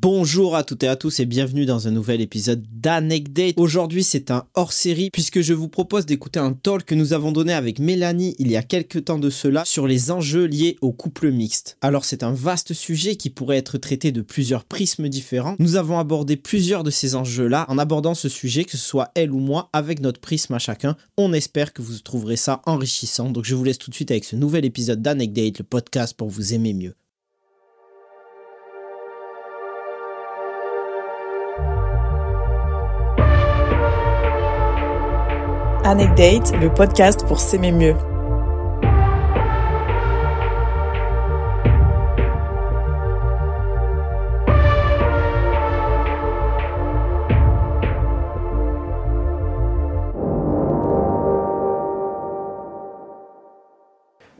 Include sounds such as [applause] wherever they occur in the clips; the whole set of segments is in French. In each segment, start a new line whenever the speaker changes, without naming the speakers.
Bonjour à toutes et à tous et bienvenue dans un nouvel épisode d'Anecdate. Aujourd'hui, c'est un hors-série puisque je vous propose d'écouter un talk que nous avons donné avec Mélanie il y a quelques temps de cela sur les enjeux liés au couple mixte. Alors, c'est un vaste sujet qui pourrait être traité de plusieurs prismes différents. Nous avons abordé plusieurs de ces enjeux-là en abordant ce sujet, que ce soit elle ou moi, avec notre prisme à chacun. On espère que vous trouverez ça enrichissant. Donc, je vous laisse tout de suite avec ce nouvel épisode d'Anecdate, le podcast pour vous aimer mieux.
Anecdate, le podcast pour s'aimer mieux.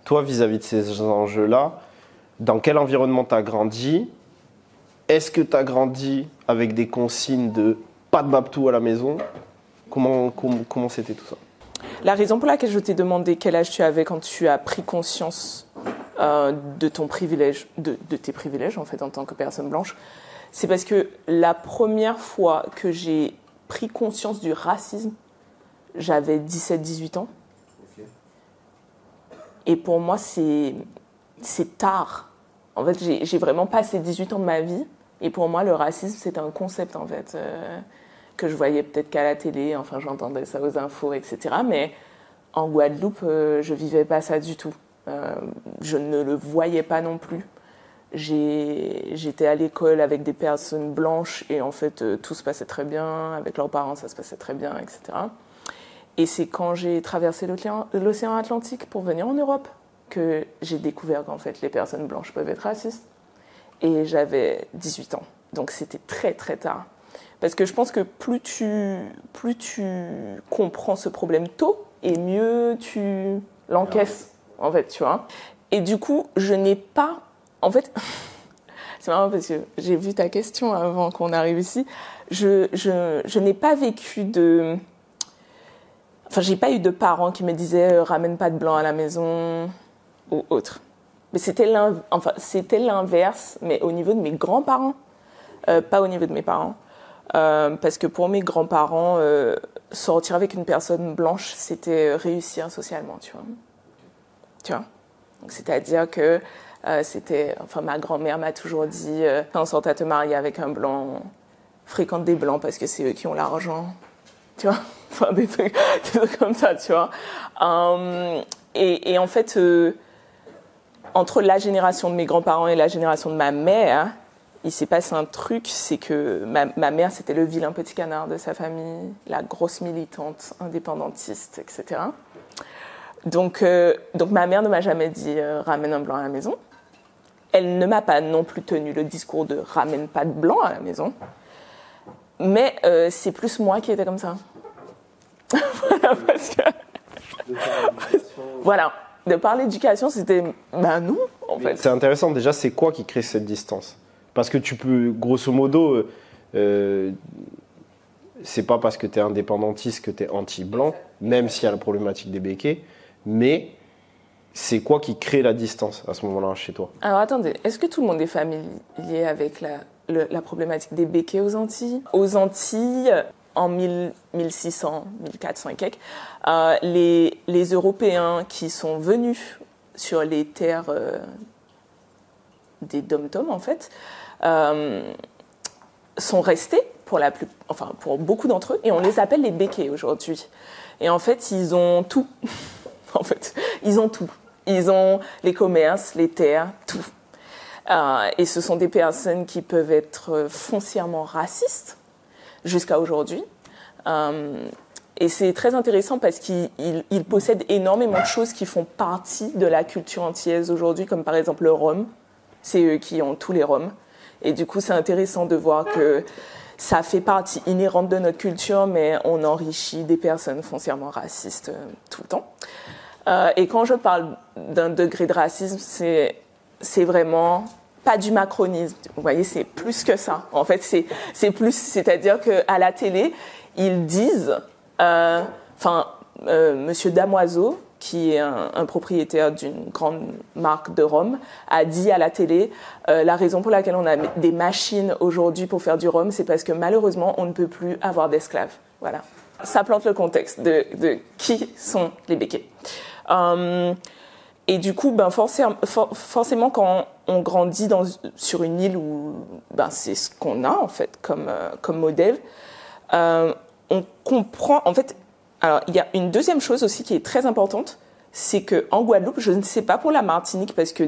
Toi, vis-à-vis de ces enjeux-là, dans quel environnement tu as grandi? Est-ce que tu as grandi avec des consignes de pas de babtou à la maison? Comment comment comment c'était tout ça
La raison pour laquelle je t'ai demandé quel âge tu avais quand tu as pris conscience euh, de ton privilège, de, de tes privilèges en fait en tant que personne blanche, c'est parce que la première fois que j'ai pris conscience du racisme, j'avais 17-18 ans. Et pour moi, c'est c'est tard. En fait, j'ai j'ai vraiment passé 18 ans de ma vie. Et pour moi, le racisme, c'est un concept, en fait, euh, que je voyais peut-être qu'à la télé. Enfin, j'entendais ça aux infos, etc. Mais en Guadeloupe, euh, je vivais pas ça du tout. Euh, je ne le voyais pas non plus. J'étais à l'école avec des personnes blanches et en fait, euh, tout se passait très bien. Avec leurs parents, ça se passait très bien, etc. Et c'est quand j'ai traversé l'océan Atlantique pour venir en Europe que j'ai découvert qu'en fait les personnes blanches peuvent être racistes. Et j'avais 18 ans. Donc c'était très très tard. Parce que je pense que plus tu, plus tu comprends ce problème tôt, et mieux tu l'encaisses, en fait, tu vois. Et du coup, je n'ai pas... En fait, [laughs] c'est marrant parce que j'ai vu ta question avant qu'on arrive ici. Je, je, je n'ai pas vécu de... Enfin, j'ai pas eu de parents qui me disaient euh, ramène pas de blanc à la maison ou autre. Mais c'était l'in- enfin, l'inverse, mais au niveau de mes grands-parents, euh, pas au niveau de mes parents. Euh, parce que pour mes grands-parents, euh, sortir avec une personne blanche, c'était réussir socialement, tu vois. Tu vois? C'est-à-dire que euh, c'était... Enfin, ma grand-mère m'a toujours dit, euh, quand on sort à te marier avec un blanc, fréquente des blancs parce que c'est eux qui ont l'argent tu vois, [laughs] enfin des trucs, comme ça, tu vois. Euh, et, en fait, entre la génération de mes grands-parents et la génération de ma mère, il s'est passé un truc, c'est que ma, ma mère, c'était le vilain petit canard de sa famille, la grosse militante, indépendantiste, etc. Donc, euh, donc ma mère ne m'a jamais dit euh, ramène un blanc à la maison. Elle ne m'a pas non plus tenu le discours de ramène pas de blanc à la maison. Mais euh, c'est plus moi qui étais comme ça. [laughs] voilà, parce que. [laughs] voilà. De parler d'éducation, c'était. Ben non, en fait.
C'est intéressant déjà, c'est quoi qui crée cette distance? Parce que tu peux, grosso modo, euh, euh, c'est pas parce que tu es indépendantiste que tu es anti-blanc, même s'il y a la problématique des béquets, mais c'est quoi qui crée la distance à ce moment-là chez toi?
Alors attendez, est-ce que tout le monde est familier avec la, problématique des béquets aux Antilles? Aux Antilles, en 1000 1600, 1400 et quelques, euh, les, Européens qui sont venus sur les terres euh, des dom-toms, en fait, sont restés pour, la plus, enfin, pour beaucoup d'entre eux et on les appelle les béquets aujourd'hui. Et en fait, ils ont tout. [laughs] en fait, ils ont tout. Ils ont les commerces, les terres, tout. Euh, et ce sont des personnes qui peuvent être foncièrement racistes jusqu'à aujourd'hui. Euh, et c'est très intéressant parce qu'ils possèdent énormément de choses qui font partie de la culture antillaise aujourd'hui, comme par exemple le rhum. C'est eux qui ont tous les rhums. Et du coup, c'est intéressant de voir que ça fait partie inhérente de notre culture, mais on enrichit des personnes foncièrement racistes euh, tout le temps. Euh, et quand je parle d'un degré de racisme, c'est, vraiment pas du macronisme. Vous voyez, c'est plus que ça. En fait, c'est, plus, c'est-à-dire qu'à la télé, ils disent, euh, enfin, Monsieur Damoiseau, qui est un, propriétaire d'une grande marque de rhum, a dit à la télé euh, la raison pour laquelle on a des machines aujourd'hui pour faire du rhum, c'est parce que malheureusement on ne peut plus avoir d'esclaves. Voilà. Ça plante le contexte de, qui sont les béquets. Euh, et du coup, ben forcément, forcément, quand on grandit sur une île où ben, c'est ce qu'on a en fait comme, euh, comme modèle, on comprend. En fait, alors, il y a une deuxième chose aussi qui est très importante, c'est que en Guadeloupe, je ne sais pas pour la Martinique parce que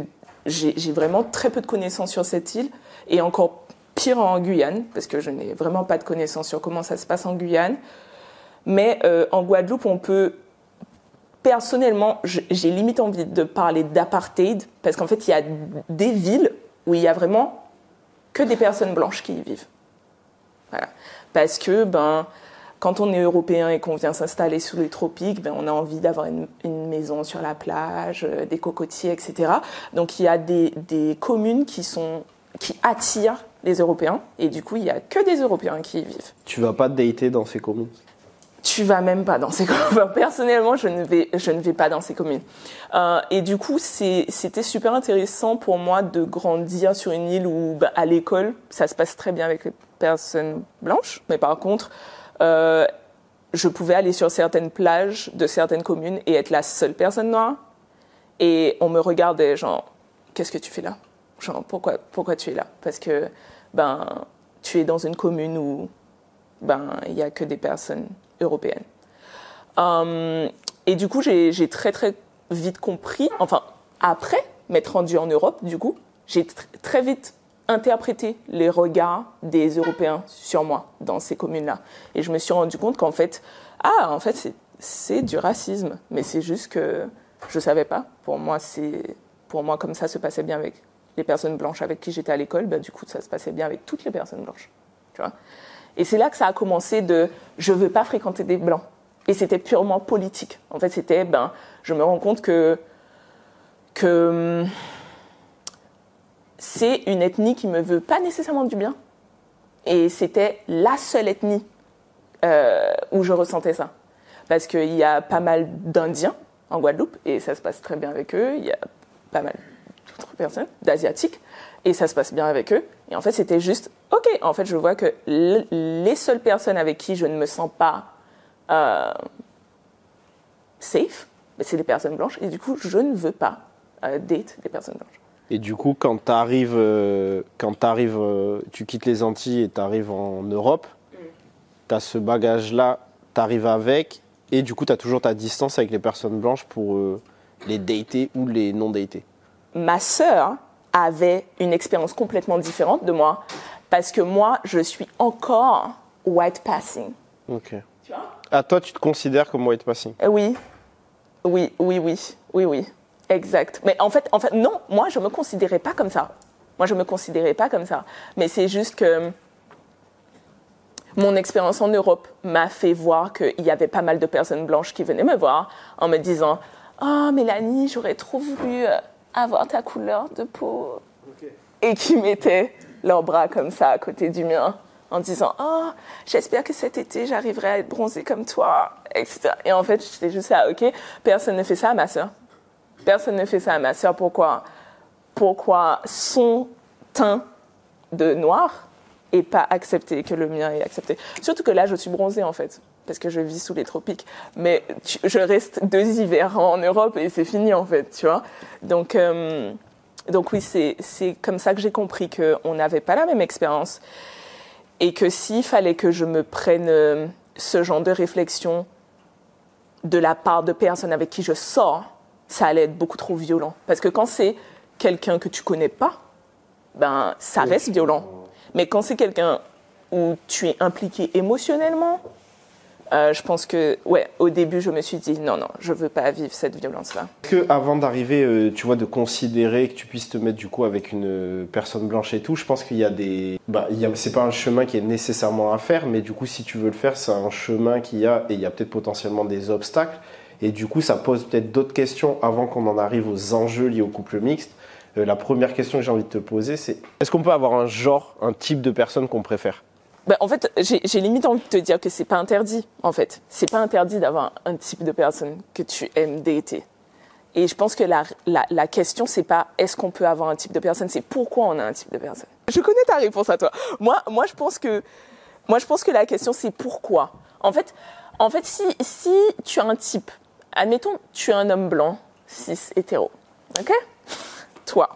j'ai vraiment très peu de connaissances sur cette île et encore pire en Guyane parce que je n'ai vraiment pas de connaissances sur comment ça se passe en Guyane. Mais euh, en Guadeloupe, on peut personnellement, j'ai limite envie de parler d'apartheid parce qu'en fait, il y a des villes où il y a vraiment que des personnes blanches qui y vivent. Voilà. Parce que ben quand on est européen et qu'on vient s'installer sous les tropiques, ben, on a envie d'avoir une, maison sur la plage, euh, des cocotiers, etc. Donc il y a des, communes qui, sont, qui attirent les Européens et du coup il n'y a que des Européens qui y vivent.
Tu vas pas te dater dans ces communes?
Tu vas même pas dans ces communes. Personnellement, je ne vais, je ne vais pas dans ces communes. Euh, et du coup, c'était super intéressant pour moi de grandir sur une île où, bah, à l'école, ça se passe très bien avec les personnes blanches. Mais par contre, euh, je pouvais aller sur certaines plages de certaines communes et être la seule personne noire. Et on me regardait, genre, qu'est-ce que tu fais là? Genre, pourquoi, pourquoi tu es là? Parce que, ben, tu es dans une commune où, ben, il n'y a que des personnes européennes. Euh, et du coup, j'ai très, très vite compris, enfin, après m'être rendu en Europe, du coup, j'ai très vite interpréter les regards des Européens sur moi dans ces communes-là. Et je me suis rendu compte qu'en fait, ah, en fait, c'est du racisme, mais c'est juste que je savais pas. Pour moi, c'est pour moi comme ça se passait bien avec les personnes blanches avec qui j'étais à l'école, bah, du coup, ça se passait bien avec toutes les personnes blanches. Tu vois? Et c'est là que ça a commencé de je veux pas fréquenter des blancs. Et c'était purement politique. En fait, c'était ben, je me rends compte que que c'est une ethnie qui me veut pas nécessairement du bien. Et c'était la seule ethnie euh, où je ressentais ça. Parce qu'il y a pas mal d'Indiens en Guadeloupe, et ça se passe très bien avec eux. Il y a pas mal d'autres personnes, d'Asiatiques, et ça se passe bien avec eux. Et en fait, c'était juste, ok, en fait, je vois que les seules personnes avec qui je ne me sens pas euh, safe, ben, c'est les personnes blanches, et du coup, je ne veux pas euh, date des personnes blanches.
Et du coup, quand tu arrives, euh, quand arrives, euh, tu quittes les Antilles et tu arrives en Europe, mm. tu as ce bagage-là, tu arrives avec, et du coup, tu as toujours ta distance avec les personnes blanches pour euh, les dater ou les non dater.
Ma sœur avait une expérience complètement différente de moi, parce que moi, je suis encore white passing.
Ok. Tu vois? Ah, toi, tu te considères comme white passing?
Oui. Oui, oui, oui, oui, oui. Exact. Mais en fait, en fait, non, moi, je me considérais pas comme ça. Moi, je me considérais pas comme ça. Mais c'est juste que mon expérience en Europe m'a fait voir qu'il y avait pas mal de personnes blanches qui venaient me voir en me disant Oh, Mélanie, j'aurais trop voulu euh, avoir ta couleur de peau. Et qui mettaient leurs bras comme ça à côté du mien en disant Oh, j'espère que cet été j'arriverai à être bronzée comme toi, etc. Et en fait, j'étais juste là, ok, personne ne fait ça à ma soeur. Personne ne fait ça à ma sœur. Pourquoi? Pourquoi son teint de noir est pas accepté, que le mien est accepté? Surtout que là, je suis bronzée en fait, parce que je vis sous les tropiques. Mais je reste deux hivers en Europe et c'est fini en fait, tu vois? Donc, euh, donc oui, c'est comme ça que j'ai compris qu'on n'avait pas la même expérience. Et que s'il fallait que je me prenne euh, ce genre de réflexion de la part de personnes avec qui je sors, ça allait être beaucoup trop violent. Parce que quand c'est quelqu'un que tu connais pas, ben ça reste violent. Mais quand c'est quelqu'un où tu es impliqué émotionnellement, euh, je pense que, ouais, au début, je me suis dit non, non, je veux pas vivre cette violence-là.
Est-ce que avant d'arriver, euh, tu vois, de considérer que tu puisses te mettre du coup avec une euh, personne blanche et tout, je pense qu'il y a des, bah, il y a- c'est pas un chemin qui est nécessairement à faire, mais du coup, si tu veux le faire, c'est un chemin qui a et il y a peut-être potentiellement des obstacles. Et du coup, ça pose peut-être d'autres questions avant qu'on en arrive aux enjeux liés au couple mixte. Euh, la première question que j'ai envie de te poser, c'est est-ce qu'on peut avoir un genre, un type de personne qu'on préfère?
Ben, en fait, j'ai limite envie de te dire que c'est pas interdit, en fait. C'est pas interdit d'avoir un type de personne que tu aimes dater. Et je pense que la, la, la question, c'est pas est-ce qu'on peut avoir un type de personne, c'est pourquoi on a un type de personne? Je connais ta réponse à toi. Moi, moi, je pense que, moi, je pense que la question, c'est pourquoi? En fait, en fait, si, si tu as un type, admettons, tu es un homme blanc, cis, hétéro, ok? Toi.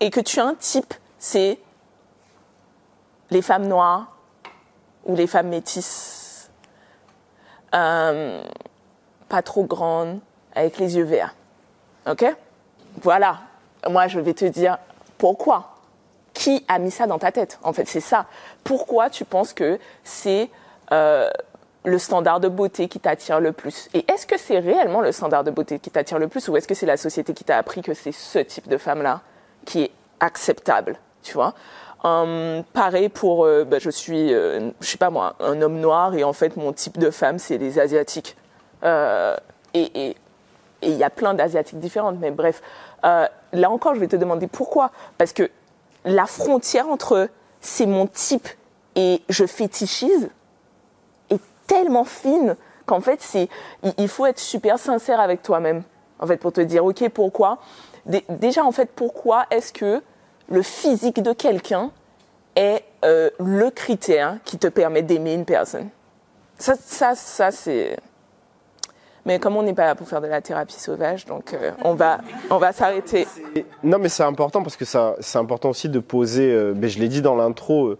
Et que tu as un type, c'est les femmes noires ou les femmes métisses, euh, pas trop grandes, avec les yeux verts. Ok? Voilà. Moi, je vais te dire pourquoi. Qui a mis ça dans ta tête? En fait, c'est ça. Pourquoi tu penses que c'est euh, le standard de beauté qui t'attire le plus. Et est-ce que c'est réellement le standard de beauté qui t'attire le plus ou est-ce que c'est la société qui t'a appris que c'est ce type de femme-là qui est acceptable Tu vois? Hum, pareil pour, euh, bah, je suis, euh, je sais pas moi, un homme noir et en fait mon type de femme c'est les asiatiques. Euh, et il y a plein d'asiatiques différentes, mais bref, Euh, là encore je vais te demander pourquoi, parce que la frontière entre c'est mon type et je fétichise tellement fine qu'en fait c'est, il, faut être super sincère avec toi-même, en fait pour te dire ok pourquoi? Dé- déjà en fait pourquoi est-ce que le physique de quelqu'un est euh, le critère qui te permet d'aimer une personne? Ça, ça, ça c'est. Mais comme on n'est pas là pour faire de la thérapie sauvage, donc euh, on va, on va s'arrêter.
Non, mais c'est important parce que ça, c'est important aussi de poser. euh, ben, je l'ai dit dans l'intro.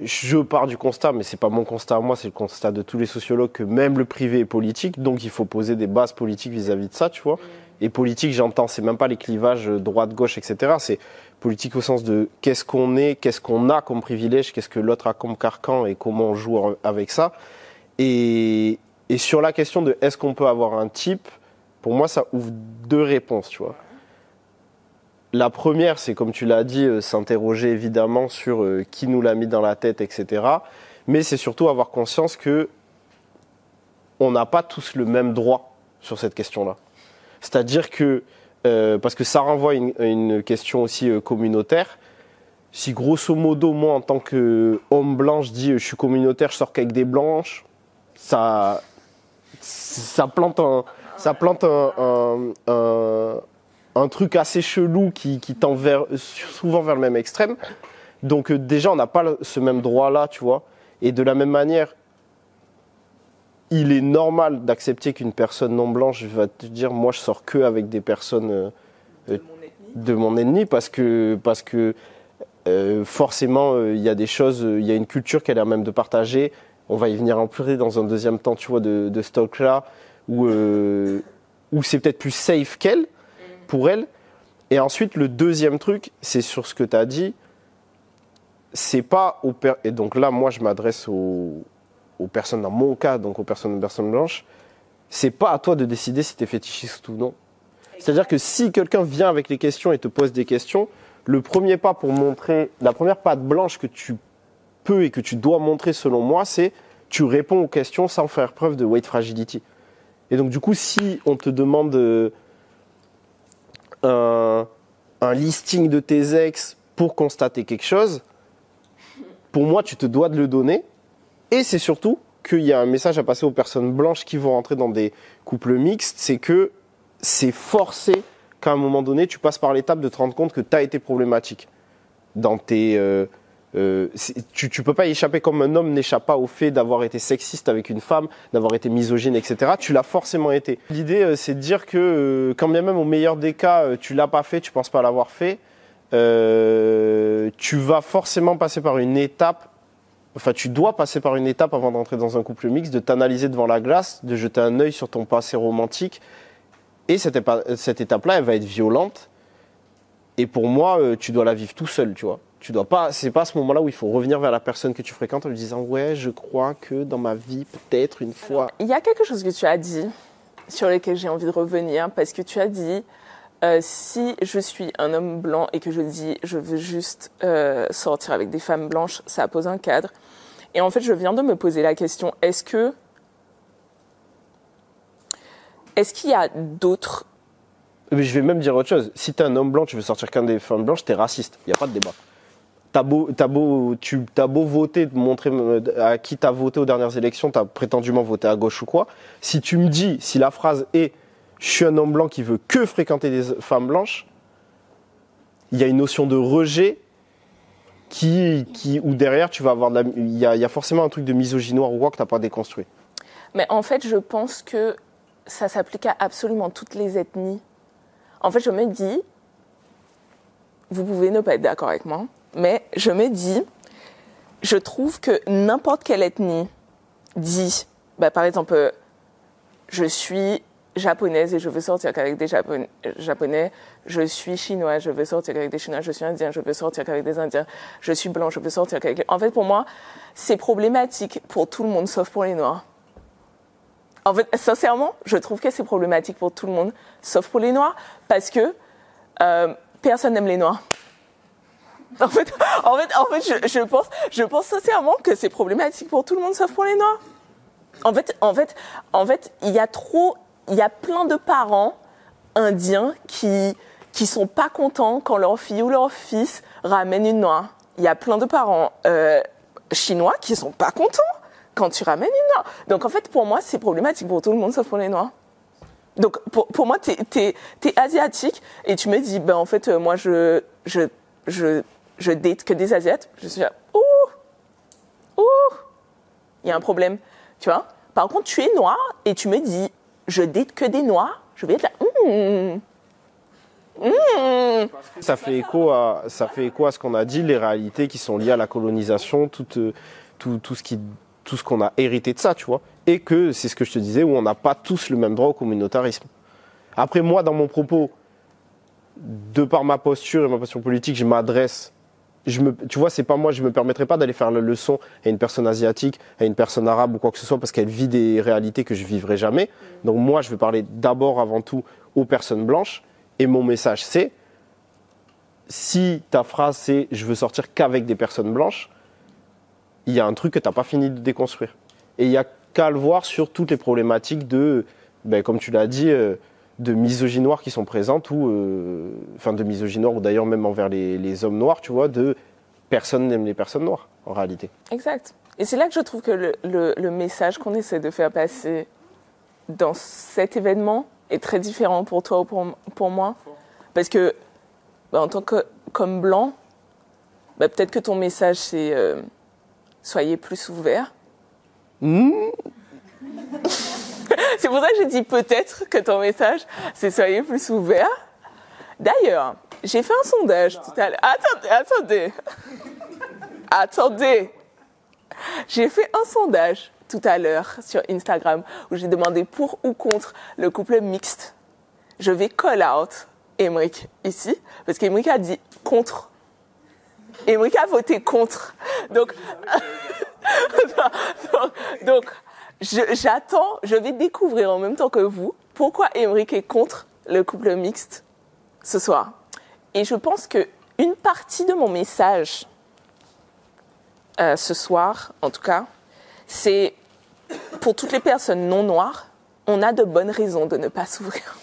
Je pars du constat, mais c'est pas mon constat à moi, c'est le constat de tous les sociologues que même le privé est politique, donc il faut poser des bases politiques vis-à-vis de ça, tu vois. Et politique, j'entends, c'est même pas les clivages euh, droite-gauche, etc. C'est politique au sens de qu'est-ce qu'on est, qu'est-ce qu'on a comme privilège, qu'est-ce que l'autre a comme carcan et comment on joue avec ça. Et, et sur la question de est-ce qu'on peut avoir un type, pour moi, ça ouvre deux réponses, tu vois. La première, c'est comme tu l'as dit, euh, s'interroger évidemment sur euh, qui nous l'a mis dans la tête, etc. Mais c'est surtout avoir conscience que on n'a pas tous le même droit sur cette question-là. C'est-à-dire que, euh, parce que ça renvoie à une, question aussi communautaire, si grosso modo, moi en tant qu'homme blanc, je dis je suis communautaire, je sors qu'avec des blanches, ça, ça plante un, ça plante un- un truc assez chelou qui, qui tend vers, souvent vers le même extrême. Donc euh, déjà, on n'a pas ce même droit-là, tu vois. Et de la même manière, il est normal d'accepter qu'une personne non blanche va te dire, moi, je sors que avec des personnes euh, euh, de mon ennemi parce que parce que euh, forcément, il y a des choses, il y a une culture qu'elle a même de partager. On va y venir en plus dans un deuxième temps, tu vois, de, de ce talk-là, où, où c'est peut-être plus safe qu'elle, pour elle. Et ensuite, le deuxième truc, c'est sur ce que tu as dit. C'est pas aux per- Et donc là, moi, je m'adresse aux, aux personnes, dans mon cas, donc aux personnes, personnes blanches. C'est pas à toi de décider si tu es fétichiste ou non. C'est-à-dire que si quelqu'un vient avec les questions et te pose des questions, le premier pas pour montrer, la première patte blanche que tu peux et que tu dois montrer selon moi, c'est tu réponds aux questions sans faire preuve de weight fragility. Et donc du coup, si on te demande euh, un, listing de tes ex pour constater quelque chose, pour moi, tu te dois de le donner. Et c'est surtout qu'il y a un message à passer aux personnes blanches qui vont rentrer dans des couples mixtes, c'est que c'est forcé qu'à un moment donné, tu passes par l'étape de te rendre compte que tu as été problématique. Dans tes, euh, euh, tu, tu peux pas y échapper comme un homme n'échappe pas au fait d'avoir été sexiste avec une femme, d'avoir été misogyne, etc. Tu l'as forcément été. L'idée, euh, c'est de dire que euh, quand bien même au meilleur des cas, tu l'as pas fait, tu penses pas l'avoir fait, tu vas forcément passer par une étape enfin, tu dois passer par une étape avant d'entrer dans un couple mixte, de t'analyser devant la glace, de jeter un œil sur ton passé romantique. Et cette, cette étape-là, elle va être violente. Et pour moi, tu dois la vivre tout seul, tu vois. Tu dois pas, c'est pas à ce moment-là où il faut revenir vers la personne que tu fréquentes en lui disant ouais, je crois que dans ma vie, peut-être une fois.
Il y a quelque chose que tu as dit sur lequel j'ai envie de revenir parce que tu as dit euh, si je suis un homme blanc et que je dis je veux juste euh, sortir avec des femmes blanches, ça pose un cadre. Et en fait, je viens de me poser la question est-ce que est-ce qu'il y a d'autres
Mais je vais même dire autre chose. Si t'es un homme blanc, tu veux sortir qu'un des femmes blanches, t'es raciste. Il n'y a pas de débat. T'as beau, beau, tu as beau voter, te montrer euh, à qui t'as voté aux dernières élections, t'as prétendument voté à gauche ou quoi. Si tu me dis, si la phrase est je suis un homme blanc qui veut que fréquenter des femmes blanches, il y a une notion de rejet qui, qui, où derrière tu vas avoir de la, il y a, il y a forcément un truc de misogynoir ou quoi que t'as pas déconstruit.
Mais en fait, je pense que ça s'applique à absolument toutes les ethnies. En fait, je me dis, vous pouvez ne pas être d'accord avec moi, mais je me dis, je trouve que n'importe quelle ethnie dit, bah, par exemple, euh, je suis japonaise et je veux sortir qu'avec des Japon- japonais, je suis chinois, je veux sortir qu'avec des chinois, je suis indien, je veux sortir qu'avec des indiens, je suis blanc, je veux sortir qu'avec les... En fait, pour moi, c'est problématique pour tout le monde sauf pour les noirs. En fait, sincèrement, je trouve que c'est problématique pour tout le monde, sauf pour les Noirs, parce que euh, personne n'aime les Noirs. En fait, en fait, en fait je, pense, je pense sincèrement que c'est problématique pour tout le monde, sauf pour les Noirs. En fait, en fait, en fait, il y a trop, il y a plein de parents indiens qui qui sont pas contents quand leur fille ou leur fils ramène une noire. Il y a plein de parents euh, chinois qui sont pas contents quand tu ramènes une noire. Donc en fait, pour moi, c'est problématique pour tout le monde sauf pour les noirs. Donc pour, pour moi, t'es es, asiatique et tu me dis, ben en fait, euh, moi, je, je, je, je date que des asiates. Je suis là, ouh, ouh, il y a un problème, tu vois. Par contre, tu es noir et tu me dis, je date que des noirs. Je vais être là, hmm, hmm.
Ça fait écho à, ça fait écho à ce qu'on a dit, les réalités qui sont liées à la colonisation, tout, euh, tout, tout ce qu'on a hérité de ça, tu vois. Et que c'est ce que je te disais, où on n'a pas tous le même droit au communautarisme. Après, moi, dans mon propos, de par ma posture et ma posture politique, je m'adresse. Tu vois, c'est pas moi, je me permettrai pas d'aller faire la leçon à une personne asiatique, à une personne arabe ou quoi que ce soit, parce qu'elle vit des réalités que je vivrai jamais. Donc moi, je vais parler d'abord, avant tout, aux personnes blanches. Et mon message, c'est si ta phrase c'est je veux sortir qu'avec des personnes blanches, il y a un truc que tu n'as pas fini de déconstruire. Et il y a qu'à le voir sur toutes les problématiques de, ben, comme tu l'as dit, euh, de misogynoires qui sont présentes, ou, euh, enfin de misogynoires, ou d'ailleurs même envers les, les hommes noirs, tu vois, de personne n'aime les personnes noires, en réalité.
Exact. Et c'est là que je trouve que le, le, le message qu'on essaie de faire passer dans cet événement est très différent pour toi ou pour, pour moi. Parce que, bah, en tant que comme blanc, bah, peut-être que ton message c'est euh, soyez plus ouverts. [laughs] c'est pour ça que j'ai dit peut-être que ton message c'est soyez plus ouverts. D'ailleurs, j'ai fait un sondage tout à l'heure. Attendez, attendez. Attendez. J'ai fait un sondage tout à l'heure sur Instagram où j'ai demandé pour ou contre le couple mixte. Je vais call out Emric ici parce qu'Emric a dit contre. Emric a voté contre. Donc, [laughs] donc, donc j'attends, je vais découvrir en même temps que vous pourquoi Emric est contre le couple mixte ce soir. Et je pense que une partie de mon message euh, ce soir, en tout cas, c'est pour toutes les personnes non noires, on a de bonnes raisons de ne pas s'ouvrir.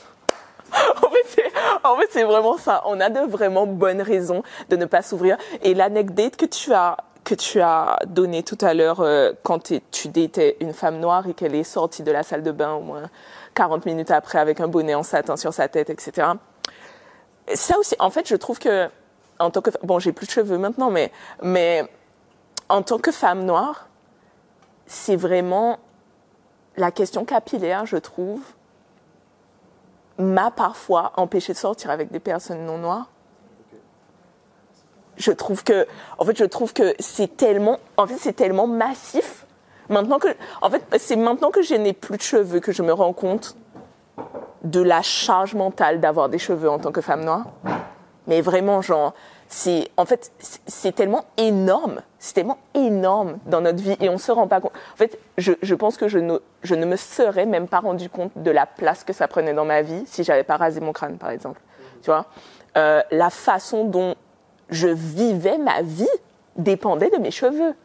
[laughs] en fait, c'est vraiment ça. On a de vraiment bonnes raisons de ne pas s'ouvrir. Et l'anecdote que tu as que tu as donnée tout à l'heure euh, quand tu datais une femme noire et qu'elle est sortie de la salle de bain au moins 40 minutes après avec un bonnet en satin sur sa tête, etc. Ça aussi, en fait, je trouve que en tant que bon, j'ai plus de cheveux maintenant, mais mais en tant que femme noire, c'est vraiment la question capillaire, je trouve, m'a parfois empêché de sortir avec des personnes non noires. Je trouve que, en fait, je trouve que c'est tellement, en fait, c'est tellement massif. Maintenant que, en fait, c'est maintenant que je n'ai plus de cheveux que je me rends compte de la charge mentale d'avoir des cheveux en tant que femme noire. Mais vraiment, genre, c'est, en fait, c'est- tellement énorme, c'est tellement énorme dans notre vie et on se rend pas compte. En fait, je, je pense que je ne, je ne me serais même pas rendu compte de la place que ça prenait dans ma vie si j'avais pas rasé mon crâne, par exemple. Tu vois, Euh, la façon dont je vivais ma vie dépendait de mes cheveux.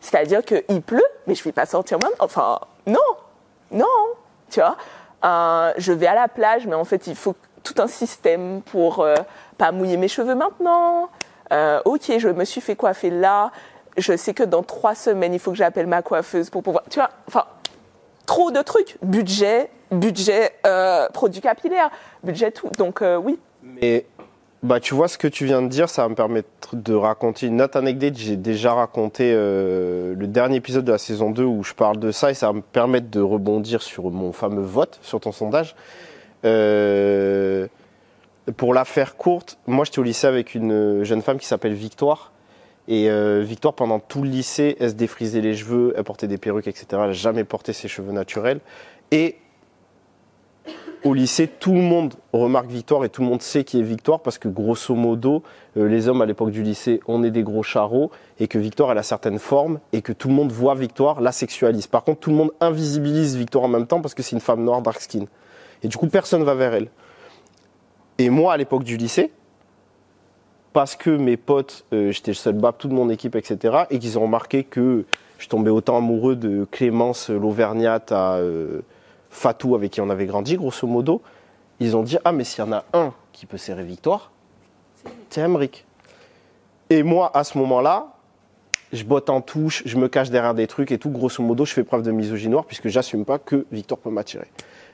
C'est-à-dire qu'il pleut, mais je ne vais pas sortir maintenant. Enfin, non, non, tu vois. Euh, je vais à la plage, mais en fait, il faut tout un système pour euh, pas mouiller mes cheveux maintenant. Euh, ok, je me suis fait coiffer là. Je sais que dans trois semaines, il faut que j'appelle ma coiffeuse pour pouvoir. Tu vois, enfin, trop de trucs. Budget, budget, euh, produit capillaire, budget tout. Donc oui.
Mais bah, tu vois ce que tu viens de dire, ça va me permettre de raconter une autre anecdote. J'ai déjà raconté euh, le dernier épisode de la saison 2 où je parle de ça et ça va me permettre de rebondir sur mon fameux vote, sur ton sondage. Euh, pour la faire courte, moi j'étais au lycée avec une jeune femme qui s'appelle Victoire. Et euh, Victoire, pendant tout le lycée, elle se défrisait les cheveux, elle portait des perruques, etc. Elle n'a jamais porté ses cheveux naturels. Et au lycée, tout le monde remarque Victoire et tout le monde sait qui est Victoire parce que grosso modo, euh, les hommes à l'époque du lycée, on est des gros charros et que Victoire elle a certaines formes et que tout le monde voit Victoire, la sexualise. Par contre, tout le monde invisibilise Victoire en même temps parce que c'est une femme noire dark skin. Et du coup, personne va vers elle. Et moi, à l'époque du lycée, parce que mes potes, euh, j'étais seul bab, toute mon équipe, etc., et qu'ils ont remarqué que je tombais autant amoureux de Clémence l'Auvergnate à euh, Fatou, avec qui on avait grandi, grosso modo, ils ont dit Ah, mais s'il y en a un qui peut serrer Victoire, c'est Emric. Et moi, à ce moment-là, je botte en touche, je me cache derrière des trucs et tout. Grosso modo, je fais preuve de misogynoire puisque j'assume pas que Victoire peut m'attirer.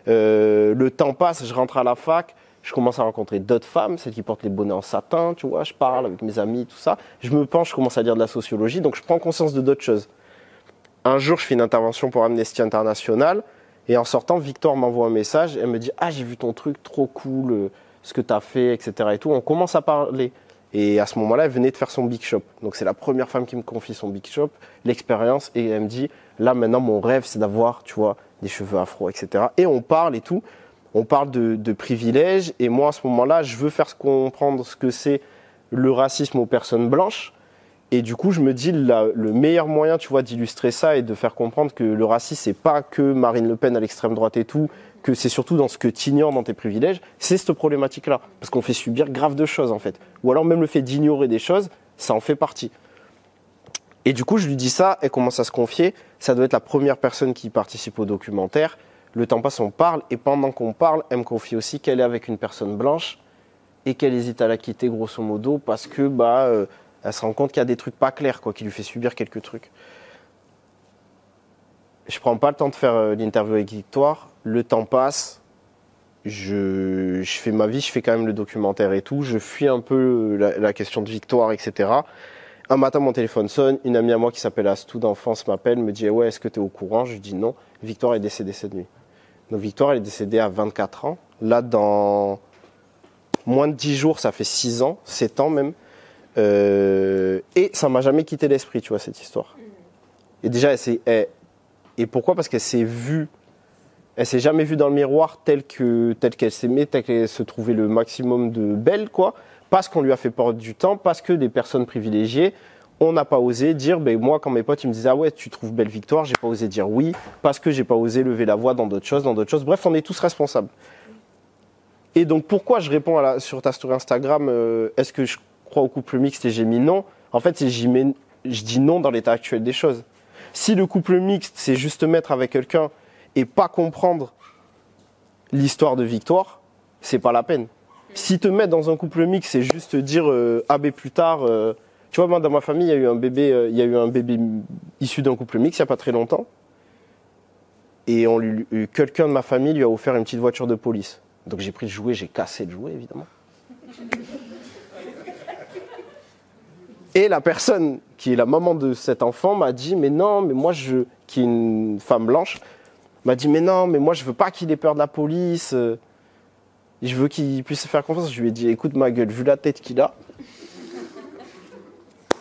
Euh, le temps passe, je rentre à la fac, je commence à rencontrer d'autres femmes, celles qui portent les bonnets en satin, tu vois, je parle avec mes amis, tout ça. Je me penche, je commence à lire de la sociologie, donc je prends conscience de d'autres choses. Un jour, je fais une intervention pour Amnesty International, et en sortant, Victor m'envoie un message, elle me dit Ah, j'ai vu ton truc, trop cool, euh, ce que tu as fait, etc. Et tout. On commence à parler. Et à ce moment-là, elle venait de faire son big shop. Donc c'est la première femme qui me confie son big shop, l'expérience, et elle me dit Là, maintenant, mon rêve, c'est d'avoir, tu vois, des cheveux afro, etc. Et on parle et tout. On parle de, de privilèges, et moi, à ce moment-là, je veux faire comprendre ce que c'est le racisme aux personnes blanches. Et du coup, je me dis, le meilleur moyen, tu vois, d'illustrer ça et de faire comprendre que le racisme, c'est pas que Marine Le Pen à l'extrême droite et tout, que c'est surtout dans ce que tu ignores dans tes privilèges, c'est cette problématique-là. Parce qu'on fait subir grave de choses, en fait. Ou alors même le fait d'ignorer des choses, ça en fait partie. Et du coup, je lui dis ça, elle commence à se confier. Ça doit être la première personne qui participe au documentaire. Le temps passe, on parle, et pendant qu'on parle, elle me confie aussi qu'elle est avec une personne blanche et qu'elle hésite à la quitter, grosso modo, parce que bah, euh, elle se rend compte qu'il y a des trucs pas clairs, quoi, qui lui fait subir quelques trucs. Je prends pas le temps de faire euh, l'interview avec Victoire. Le temps passe. Je, fais ma vie, je fais quand même le documentaire et tout. Je fuis un peu la, la question de Victoire, etc. Un matin, mon téléphone sonne. Une amie à moi qui s'appelle Astou d'enfance m'appelle, me dit Ouais, est-ce que tu es au courant? Je lui dis non. Victoire est décédée cette nuit. Donc, Victoire, elle est décédée à 24 ans. Là, dans moins de 10 jours, ça fait 6 ans, 7 ans même. Euh, et ça m'a jamais quitté l'esprit, tu vois, cette histoire. Et déjà, elle s'est- elle- et pourquoi? Parce qu'elle s'est vue, elle s'est jamais vue dans le miroir telle que telle qu'elle s'aimait, telle qu'elle se trouvait le maximum de belle, quoi. Parce qu'on lui a fait perdre du temps, parce que des personnes privilégiées, on n'a pas osé dire, ben moi quand mes potes ils me disaient ah ouais tu trouves belle victoire, j'ai pas osé dire oui, parce que j'ai pas osé lever la voix dans d'autres choses, dans d'autres choses. Bref, on est tous responsables. Et donc pourquoi je réponds à la- sur ta story Instagram, euh, est-ce que je crois au couple mixte et j'ai mis non En fait, je dis non dans l'état actuel des choses. Si le couple mixte, c'est juste mettre avec quelqu'un et pas comprendre l'histoire de Victoire, c'est pas la peine. Si te mettre dans un couple mixte, c'est juste dire euh, ah plus tard. euh, tu vois, moi dans ma famille, il y a eu un bébé, euh, il y a eu un bébé issu d'un couple mixte il y a pas très longtemps. Et euh, quelqu'un de ma famille lui a offert une petite voiture de police. Donc j'ai pris le jouet, j'ai cassé le jouet évidemment. Et la personne qui est la maman de cet enfant m'a dit mais non, mais moi je qui est une femme blanche m'a dit mais non, mais moi je veux pas qu'il ait peur de la police. Je veux qu'il puisse se faire confiance. Je lui ai dit écoute ma gueule, vu la tête qu'il a,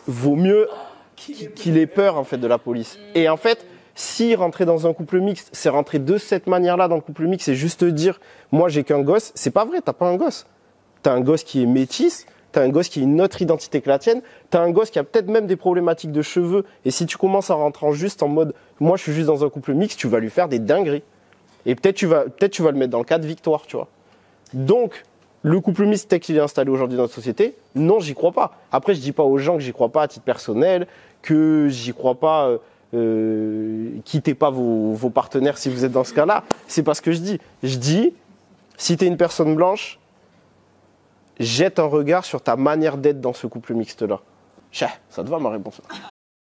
vaut mieux qu'il ait peur en fait de la police. Et en fait, si rentrer dans un couple mixte, c'est rentrer de cette manière-là dans le couple mixte, c'est juste dire, moi j'ai qu'un gosse, c'est pas vrai, t'as pas un gosse. T'as un gosse qui est métisse, t'as un gosse qui a une autre identité que la tienne, t'as un gosse qui a peut-être même des problématiques de cheveux, et si tu commences à rentrer en juste en mode, moi je suis juste dans un couple mixte, tu vas lui faire des dingueries. Et peut-être tu vas, peut-être tu vas le mettre dans le cas de victoire, tu vois. Donc, le couple mixte tel qu'il est installé aujourd'hui dans notre société, non, j'y crois pas. Après, je dis pas aux gens que j'y crois pas à titre personnel, que j'y crois pas, euh, euh, quittez pas vos, partenaires si vous êtes dans ce cas-là. C'est pas ce que je dis. Je dis, si tu es une personne blanche, jette un regard sur ta manière d'être dans ce couple mixte-là. Ça te va ma réponse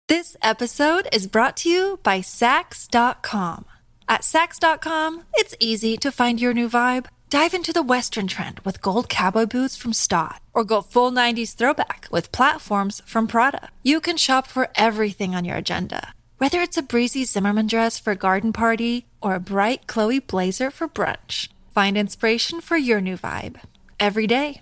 This episode is brought to you by Sax.com. At Sax.com, it's easy to find your new vibe. Dive into the Western trend with gold cowboy boots from Stott, or go full 90s throwback with platforms from Prada. You can shop for everything on your agenda, whether it's a breezy Zimmerman dress for a garden party or a bright Chloe blazer for brunch. Find inspiration for your new vibe every day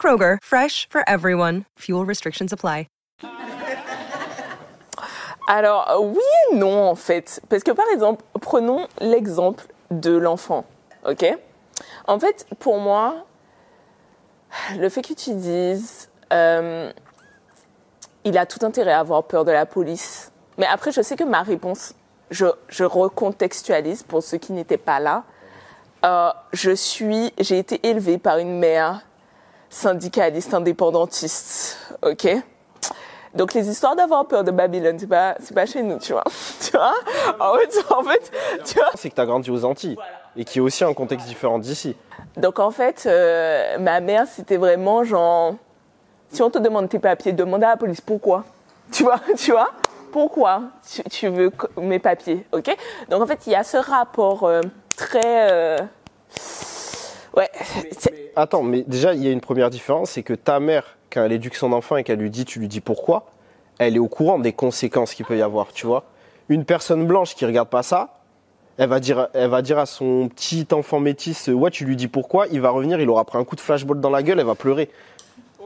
Kroger, fresh for everyone. Fuel restrictions apply.
Alors, oui et non, en fait. Parce que, par exemple, prenons l'exemple de l'enfant, ok? En fait, pour moi, le fait que tu dises, euh, il a tout intérêt à avoir peur de la police. Mais après, je sais que ma réponse, je, je recontextualise pour ceux qui n'étaient pas là. Euh, je suis, j'ai été élevée par une mère syndicaliste indépendantiste, ok? Donc les histoires d'avoir peur de Babylone, c'est pas, c'est pas chez nous, tu vois. [laughs] tu vois? En fait, en fait, tu vois?
C'est que tu as grandi aux Antilles et qui est aussi un contexte différent d'ici.
Donc en fait, euh, ma mère, c'était vraiment genre, si on te demande tes papiers, demande à la police pourquoi? Tu vois, [laughs] tu vois? Pourquoi tu, tu veux mes papiers, ok? Donc en fait, il y a ce rapport euh, très... Euh, ouais.
Attends, mais déjà, il y a une première différence, c'est que ta mère, quand elle éduque son enfant et qu'elle lui dit, tu lui dis pourquoi, elle est au courant des conséquences qu'il peut y avoir, tu vois. Une personne blanche qui regarde pas ça, elle va dire, elle va dire à son petit enfant métis, ouais, tu lui dis pourquoi, il va revenir, il aura pris un coup de flashball dans la gueule, elle va pleurer.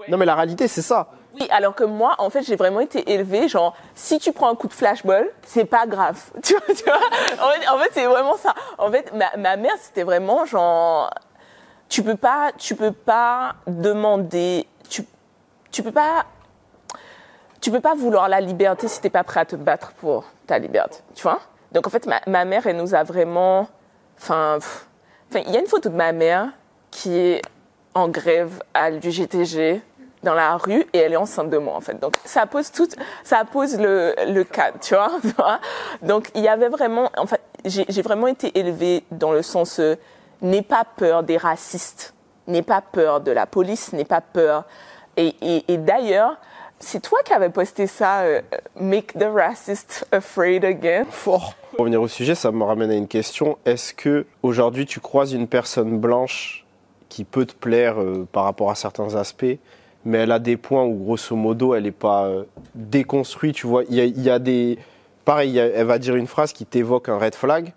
Non, mais la réalité, c'est ça.
Oui, alors que moi, en fait, j'ai vraiment été élevée, genre, si tu prends un coup de flashball, c'est pas grave. [laughs] Tu vois, tu vois En fait, en fait c'est vraiment ça. En fait, ma, ma mère, c'était vraiment genre, tu peux pas, tu peux pas demander, tu, tu peux pas, tu peux pas vouloir la liberté si t'es pas prêt à te battre pour ta liberté, tu vois? Donc en fait, ma, mère, elle nous a vraiment, enfin, il y a une photo de ma mère qui est en grève à du GTG dans la rue et elle est enceinte de moi en fait. Donc ça pose tout, ça pose le, le cadre, tu vois? [laughs] Donc il y avait vraiment, en fait, j'ai vraiment été élevée dans le sens euh, n'aie pas peur des racistes, n'aie pas peur de la police, n'aie pas peur. Et, d'ailleurs, c'est toi qui avais posté ça, euh, Make the racist afraid again.
Fort. Pour revenir au sujet, ça me ramène à une question. Est-ce que aujourd'hui tu croises une personne blanche qui peut te plaire euh, par rapport à certains aspects, mais elle a des points où grosso modo elle n'est pas euh, déconstruite, tu vois? Il y a, des... Pareil, elle va dire une phrase qui t'évoque un red flag.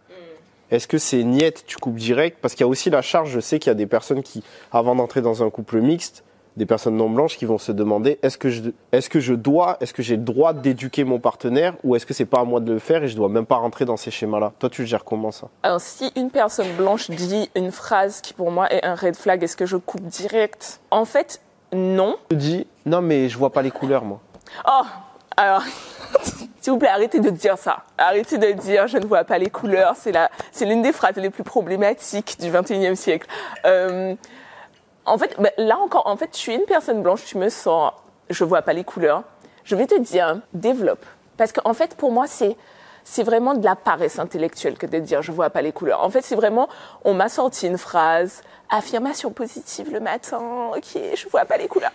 Est-ce que c'est niette, tu coupes direct? Parce qu'il y a aussi la charge, je sais qu'il y a des personnes qui, avant d'entrer dans un couple mixte, des personnes non blanches qui vont se demander est-ce que je, est-ce que je dois, est-ce que j'ai le droit d'éduquer mon partenaire ou est-ce que c'est pas à moi de le faire et je dois même pas rentrer dans ces schémas-là? Toi, tu le gères comment ça?
Alors si une personne blanche dit une phrase qui pour moi est un red flag, est-ce que je coupe direct? En fait, non.
Je dis non mais je vois pas les couleurs moi.
Oh, alors, [laughs] s'il vous plaît, arrêtez de dire ça. Arrêtez de dire je ne vois pas les couleurs. C'est la, c'est l'une des phrases les plus problématiques du 21e siècle. Euh, en fait, ben, là encore, en fait, tu es une personne blanche, tu me sens, je vois pas les couleurs. Je vais te dire, développe. Parce qu'en fait, pour moi, c'est, c'est vraiment de la paresse intellectuelle que de dire je vois pas les couleurs. En fait, c'est vraiment, on m'a sorti une phrase, affirmation positive le matin, ok, je vois pas les couleurs.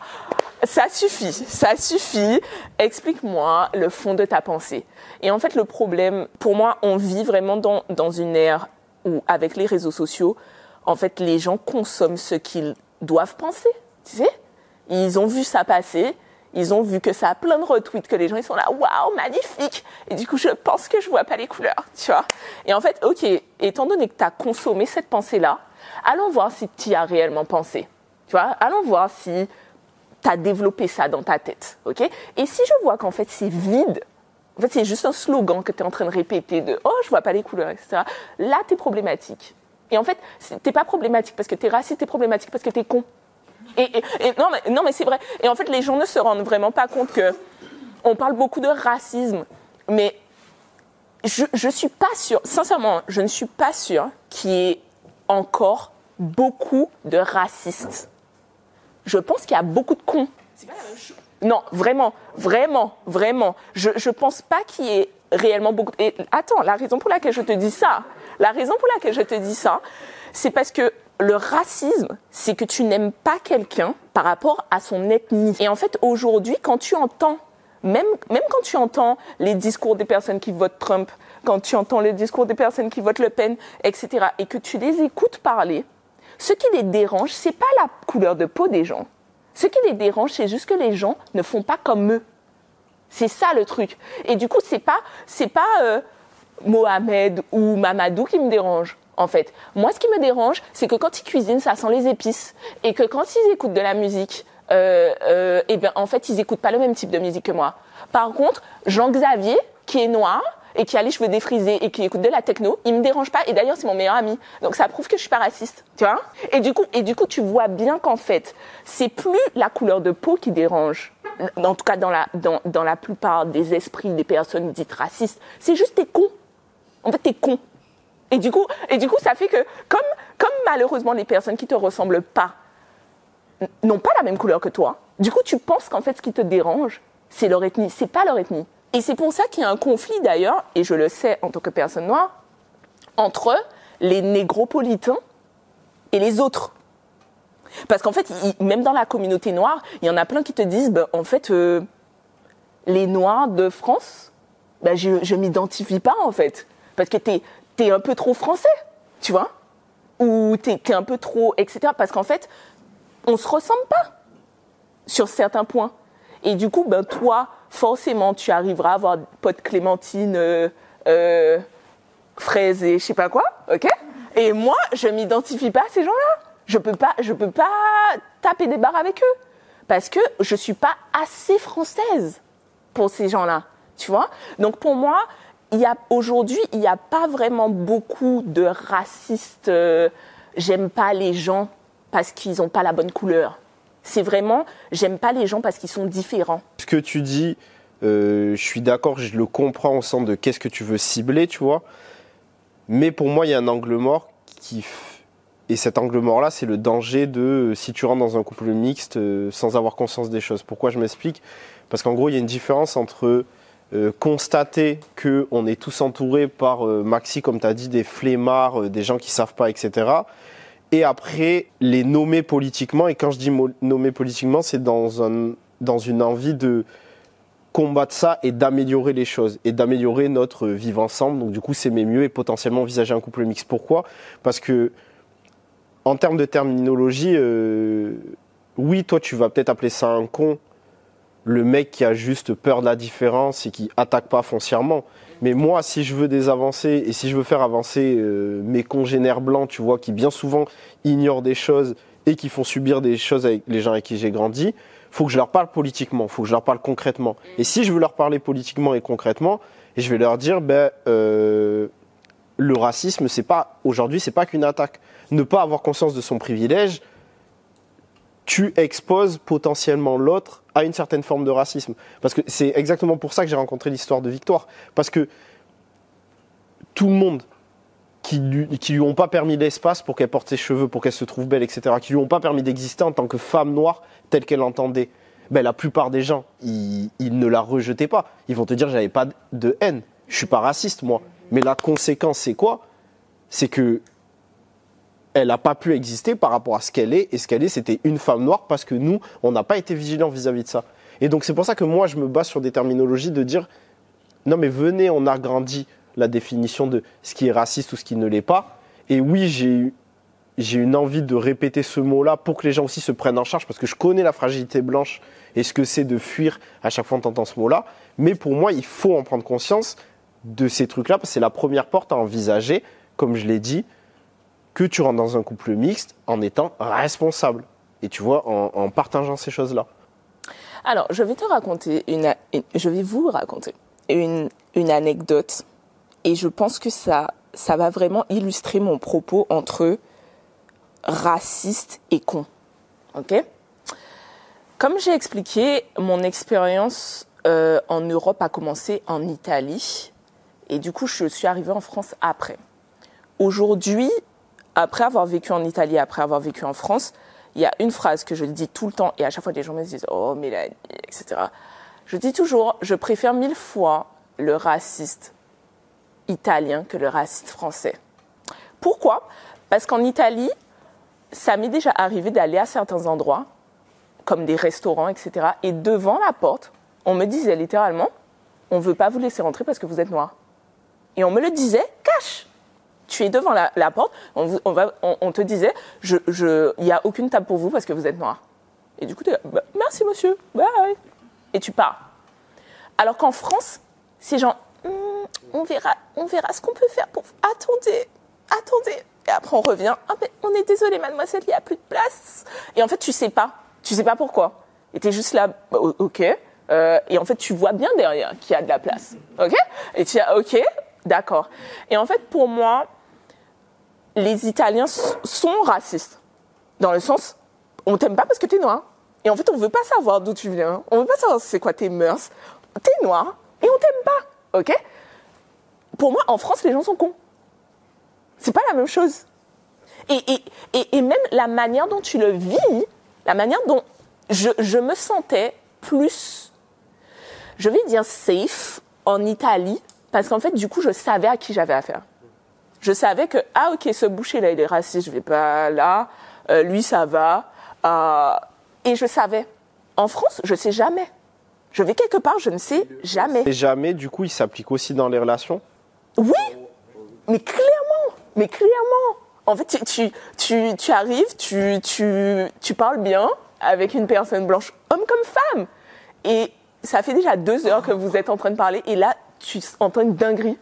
ça suffit, ça suffit. Explique-moi le fond de ta pensée. Et en fait, le problème, pour moi, on vit vraiment dans, dans une ère où, avec les réseaux sociaux, en fait, les gens consomment ce qu'ils doivent penser. Tu sais Ils ont vu ça passer, ils ont vu que ça a plein de retweets, que les gens ils sont là, waouh, magnifique. Et du coup, je pense que je vois pas les couleurs, tu vois. Et en fait, ok, étant donné que tu as consommé cette pensée-là, allons voir si tu y as réellement pensé. Tu vois, allons voir si tu as développé ça dans ta tête, ok Et si je vois qu'en fait c'est vide, en fait c'est juste un slogan que tu es en train de répéter de oh je vois pas les couleurs, etc. Là tu es problématique. Et en fait t'es pas problématique parce que tu es raciste, t'es problématique parce que tu es con. Et, et- et non mais non mais c'est vrai. Et en fait les gens ne se rendent vraiment pas compte que on parle beaucoup de racisme, mais je, je suis pas sûre, sincèrement, je ne suis pas sûre qu'il y ait encore beaucoup de racistes. Je pense qu'il y a beaucoup de cons. Non, vraiment, vraiment, vraiment. Je ne pense pas qu'il y ait réellement beaucoup. Et attends, la raison pour laquelle je te dis ça, la raison pour laquelle je te dis ça, c'est parce que le racisme, c'est que tu n'aimes pas quelqu'un par rapport à son ethnie. Et en fait, aujourd'hui, quand tu entends, même, même quand tu entends les discours des personnes qui votent Trump, quand tu entends les discours des personnes qui votent Le Pen, etc., et que tu les écoutes parler, ce qui les dérange, c'est pas la couleur de peau des gens. Ce qui les dérange, c'est juste que les gens ne font pas comme eux. C'est ça le truc. Et du coup, c'est pas, c'est pas euh, Mohamed ou Mamadou qui me dérange. En fait, moi, ce qui me dérange, c'est que quand ils cuisinent, ça sent les épices, et que quand ils écoutent de la musique, euh, euh, eh ben, en fait, ils écoutent pas le même type de musique que moi. Par contre, Jean Xavier, qui est noir et qui a les cheveux défrisés et qui écoute de la techno, il me dérange pas. Et d'ailleurs, c'est mon meilleur ami. Donc ça prouve que je suis pas raciste, tu vois. Et du coup, et du coup, tu vois bien qu'en fait, c'est plus la couleur de peau qui dérange. En tout cas, dans la, dans, dans la plupart des esprits des personnes dites racistes, c'est juste t'es con. En fait, t'es con. Et du coup, et du coup, ça fait que comme, comme malheureusement les personnes qui te ressemblent pas n'ont pas la même couleur que toi, du coup, tu penses qu'en fait, ce qui te dérange, c'est leur ethnie. C'est pas leur ethnie. Et c'est pour ça qu'il y a un conflit d'ailleurs, et je le sais en tant que personne noire, entre les négropolitains et les autres. Parce qu'en fait, même dans la communauté noire, il y en a plein qui te disent, ben, en fait, euh, les noirs de France, ben, je, je m'identifie pas en fait. Parce que t'es es un peu trop français, tu vois Ou t'es es un peu trop, etc. Parce qu'en fait, on se ressemble pas sur certains points. Et du coup, ben, toi, forcément, tu arriveras à avoir pote Clémentine, euh, euh, fraise et je sais pas quoi, ok? Et moi, je m'identifie pas à ces gens-là. Je peux pas, je peux pas taper des barres avec eux parce que je suis pas assez française pour ces gens-là, tu vois? Donc pour moi, aujourd'hui, il n'y a pas vraiment beaucoup de racistes. euh, j'aime pas les gens parce qu'ils n'ont pas la bonne couleur. C'est vraiment, j'aime pas les gens parce qu'ils sont différents.
Ce que tu dis, euh, je suis d'accord, je le comprends au sens de qu'est-ce que tu veux cibler, tu vois. Mais pour moi, il y a un angle mort qui. Et cet angle mort-là, c'est le danger de euh, si tu rentres dans un couple mixte sans avoir conscience des choses. Pourquoi je m'explique? Parce qu'en gros, il y a une différence entre euh, constater qu'on est tous entourés par, euh, Maxi, comme tu as dit, des flemmards, euh, des gens qui savent pas, etc. Et après, les nommer politiquement. Et quand je dis nommer politiquement, c'est dans, un, dans une envie de combattre ça et d'améliorer les choses et d'améliorer notre vivre ensemble. Donc du coup, s'aimer mieux et potentiellement envisager un couple mixte. Pourquoi? Parce que en termes de terminologie, oui, toi, tu vas peut-être appeler ça un con, le mec qui a juste peur de la différence et qui attaque pas foncièrement. Mais moi, si je veux des avancées et si je veux faire avancer euh, mes congénères blancs, tu vois, qui bien souvent ignorent des choses et qui font subir des choses avec les gens avec qui j'ai grandi, faut que je leur parle politiquement, faut que je leur parle concrètement. Et si je veux leur parler politiquement et concrètement, je vais leur dire, ben, euh, le racisme, c'est pas aujourd'hui, c'est pas qu'une attaque. Ne pas avoir conscience de son privilège, tu exposes potentiellement l'autre à une certaine forme de racisme. Parce que c'est exactement pour ça que j'ai rencontré l'histoire de Victoire. Parce que tout le monde qui lui, qui lui ont pas permis l'espace pour qu'elle porte ses cheveux, pour qu'elle se trouve belle, etc., qui lui ont pas permis d'exister en tant que femme noire telle qu'elle l'entendait, ben, la plupart des gens, ils, ils ne la rejetaient pas. Ils vont te dire, j'avais pas de haine. Je suis pas raciste, moi. Mais la conséquence, c'est quoi? C'est que elle n'a pas pu exister par rapport à ce qu'elle est. Et ce qu'elle est, c'était une femme noire parce que nous, on n'a pas été vigilants vis-à-vis de ça. Et donc, c'est pour ça que moi, je me base sur des terminologies de dire non, mais venez, on agrandit la définition de ce qui est raciste ou ce qui ne l'est pas. Et oui, j'ai eu j'ai une envie de répéter ce mot-là pour que les gens aussi se prennent en charge, parce que je connais la fragilité blanche et ce que c'est de fuir à chaque fois en entendant ce mot-là. Mais pour moi, il faut en prendre conscience de ces trucs-là, parce que c'est la première porte à envisager, comme je l'ai dit, que tu rentres dans un couple mixte en étant responsable. Et tu vois, en, partageant ces choses-là.
Alors, je vais te raconter une, une- je vais vous raconter une, une anecdote et je pense que ça, ça va vraiment illustrer mon propos entre raciste et con. Ok? Comme j'ai expliqué, mon expérience euh, en Europe a commencé en Italie et du coup, je suis arrivée en France après. Aujourd'hui, après avoir vécu en Italie, après avoir vécu en France, il y a une phrase que je dis tout le temps et à chaque fois les gens me disent Oh Mélanie, etc. Je dis toujours, je préfère mille fois le raciste italien que le raciste français. Pourquoi? Parce qu'en Italie, ça m'est déjà arrivé d'aller à certains endroits, comme des restaurants, etc. Et devant la porte, on me disait littéralement On ne veut pas vous laisser rentrer parce que vous êtes noir. Et on me le disait cash tu es devant la, porte, on, te disait, je, je, il n'y a aucune table pour vous parce que vous êtes noir. Et du coup, tu es Bah, merci monsieur, bye. Et tu pars. Alors qu'en France, c'est genre, Hmm, on verra, on verra ce qu'on peut faire pour. Attendez, attendez. Et après, on revient. Ah, mais on est désolé, mademoiselle, il n'y a plus de place. Et en fait, tu sais pas. Tu sais pas pourquoi. Et tu es juste là, bah, ok. Euh, et en fait, tu vois bien derrière qu'il y a de la place. Ok? Et tu dis, ah, ok, d'accord. Et en fait, pour moi, les Italiens sont racistes. Dans le sens, on t'aime pas parce que t'es noir. Et en fait, on veut pas savoir d'où tu viens. On veut pas savoir c'est quoi tes mœurs. T'es noir et on t'aime pas. Ok? Pour moi, en France, les gens sont cons. C'est pas la même chose. Et, et, et, et même la manière dont tu le vis, la manière dont je, je me sentais plus, je vais dire safe en Italie, parce qu'en fait, du coup, je savais à qui j'avais affaire. Je savais que, ah ok, ce boucher-là, il est raciste, je vais pas là, Euh, lui, ça va. Euh, et je savais. En France, je sais jamais. Je vais quelque part, je ne sais jamais.
Et jamais, du coup, il s'applique aussi dans les relations?
Oui, mais clairement, mais clairement. En fait, tu, tu, tu, tu arrives, tu, tu, tu parles bien avec une personne blanche, homme comme femme. Et ça fait déjà deux heures que vous êtes en train de parler, et là, tu entends une dinguerie.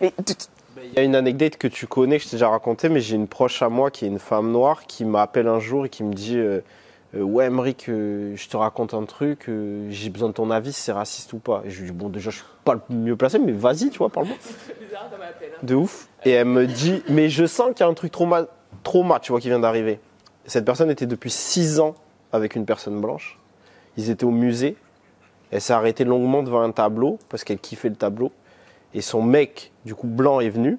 Mais tu- tu-
Il y a une anecdote que tu connais, que je t'ai déjà racontée, mais j'ai une proche à moi qui est une femme noire qui m'appelle un jour et qui me dit euh, euh, Ouais, Emmerich, euh, je te raconte un truc, euh, j'ai besoin de ton avis si c'est raciste ou pas. Et je lui dis Bon, déjà, je suis pas le mieux placé, mais vas-y, tu vois, parle-moi. [laughs] De ouf. Et elle me dit Mais je sens qu'il y a un truc trauma, trauma tu vois, qui vient d'arriver. Cette personne était depuis 6 ans avec une personne blanche. Ils étaient au musée. Elle s'est arrêtée longuement devant un tableau parce qu'elle kiffait le tableau. Et son mec, du coup blanc, est venu,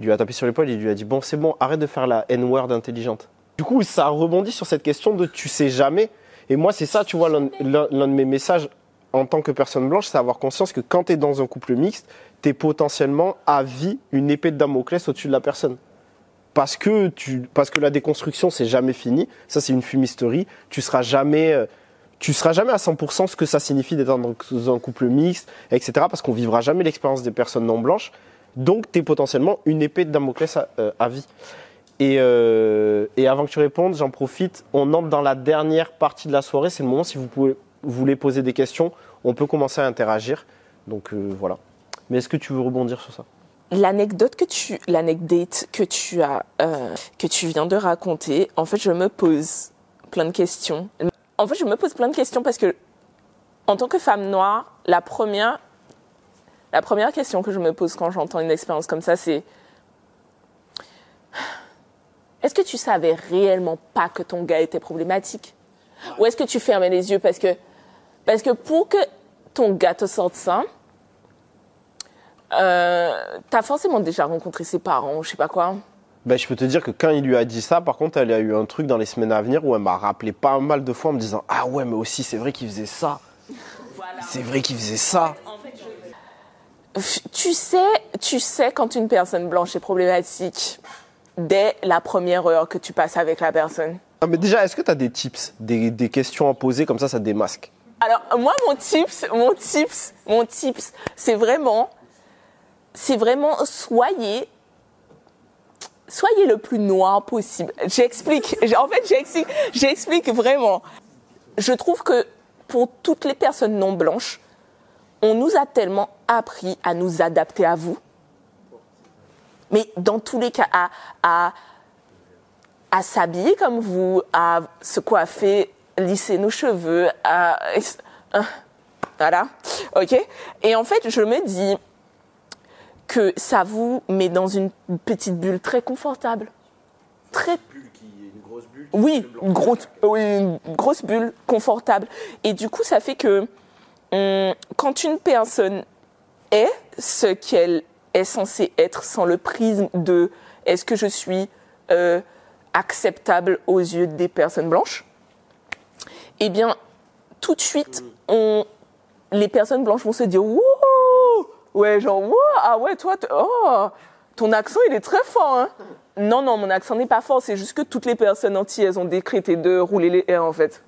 lui a tapé sur l'épaule et lui a dit Bon, c'est bon, arrête de faire la N-word intelligente. Du coup, ça rebondit sur cette question de tu sais jamais. Et moi, c'est ça, tu vois, l'un de mes messages en tant que personne blanche, c'est avoir conscience que quand tu es dans un couple mixte, tu es potentiellement à vie une épée de Damoclès au-dessus de la personne. Parce que, tu, parce que la déconstruction, c'est jamais fini. Ça, c'est une fumisterie. Tu seras jamais. Tu seras jamais à 100% ce que ça signifie d'être dans un couple mixte, etc. Parce qu'on vivra jamais l'expérience des personnes non blanches. Donc, tu es potentiellement une épée de Damoclès à, euh, vie. Et, euh, et avant que tu répondes, j'en profite. On entre dans la dernière partie de la soirée. C'est le moment, si vous, voulez poser des questions, on peut commencer à interagir. Donc, euh, voilà. Mais est-ce que tu veux rebondir sur ça?
L'anecdote que tu, l'anecdote que tu as, que tu viens de raconter, en fait, je me pose plein de questions. En fait, je me pose plein de questions parce que, en tant que femme noire, la première, question que je me pose quand j'entends une expérience comme ça, c'est est-ce que tu savais réellement pas que ton gars était problématique? Ou est-ce que tu fermais les yeux parce que, parce que pour que ton gars te sorte ça, euh, t'as forcément déjà rencontré ses parents, je sais pas quoi.
Ben, je peux te dire que quand il lui a dit ça, par contre, elle a eu un truc dans les semaines à venir où elle m'a rappelé pas mal de fois en me disant Ah ouais, mais aussi, c'est vrai qu'il faisait ça. C'est vrai qu'il faisait ça.
Tu sais, tu sais quand une personne blanche est problématique dès la première heure que tu passes avec la personne.
Ah, mais déjà, est-ce que tu as des tips, des, des questions à poser comme ça, ça démasque?
Alors moi mon tips, mon tips, mon tips, c'est vraiment, c'est vraiment soyez, soyez le plus noir possible. J'explique. [laughs] En fait j'explique, vraiment. Je trouve que pour toutes les personnes non blanches, on nous a tellement appris à nous adapter à vous. Mais dans tous les cas, à, à, s'habiller comme vous, à se coiffer, lisser nos cheveux, à... [laughs] Voilà, ok? Et en fait, je me dis que ça vous met dans une petite bulle très confortable. Très... Oui, une grosse, oui, une grosse bulle confortable. Et du coup, ça fait que hum, quand une personne est ce qu'elle est censée être sans le prisme de est-ce que je suis euh, acceptable aux yeux des personnes blanches, eh bien, tout de suite, on, les personnes blanches vont se dire Wouh Ouais, genre, Wouh ah ouais, toi, oh, ton accent, il est très fort, hein Non, non, mon accent n'est pas fort, c'est juste que toutes les personnes elles ont décrété de rouler les airs, en fait.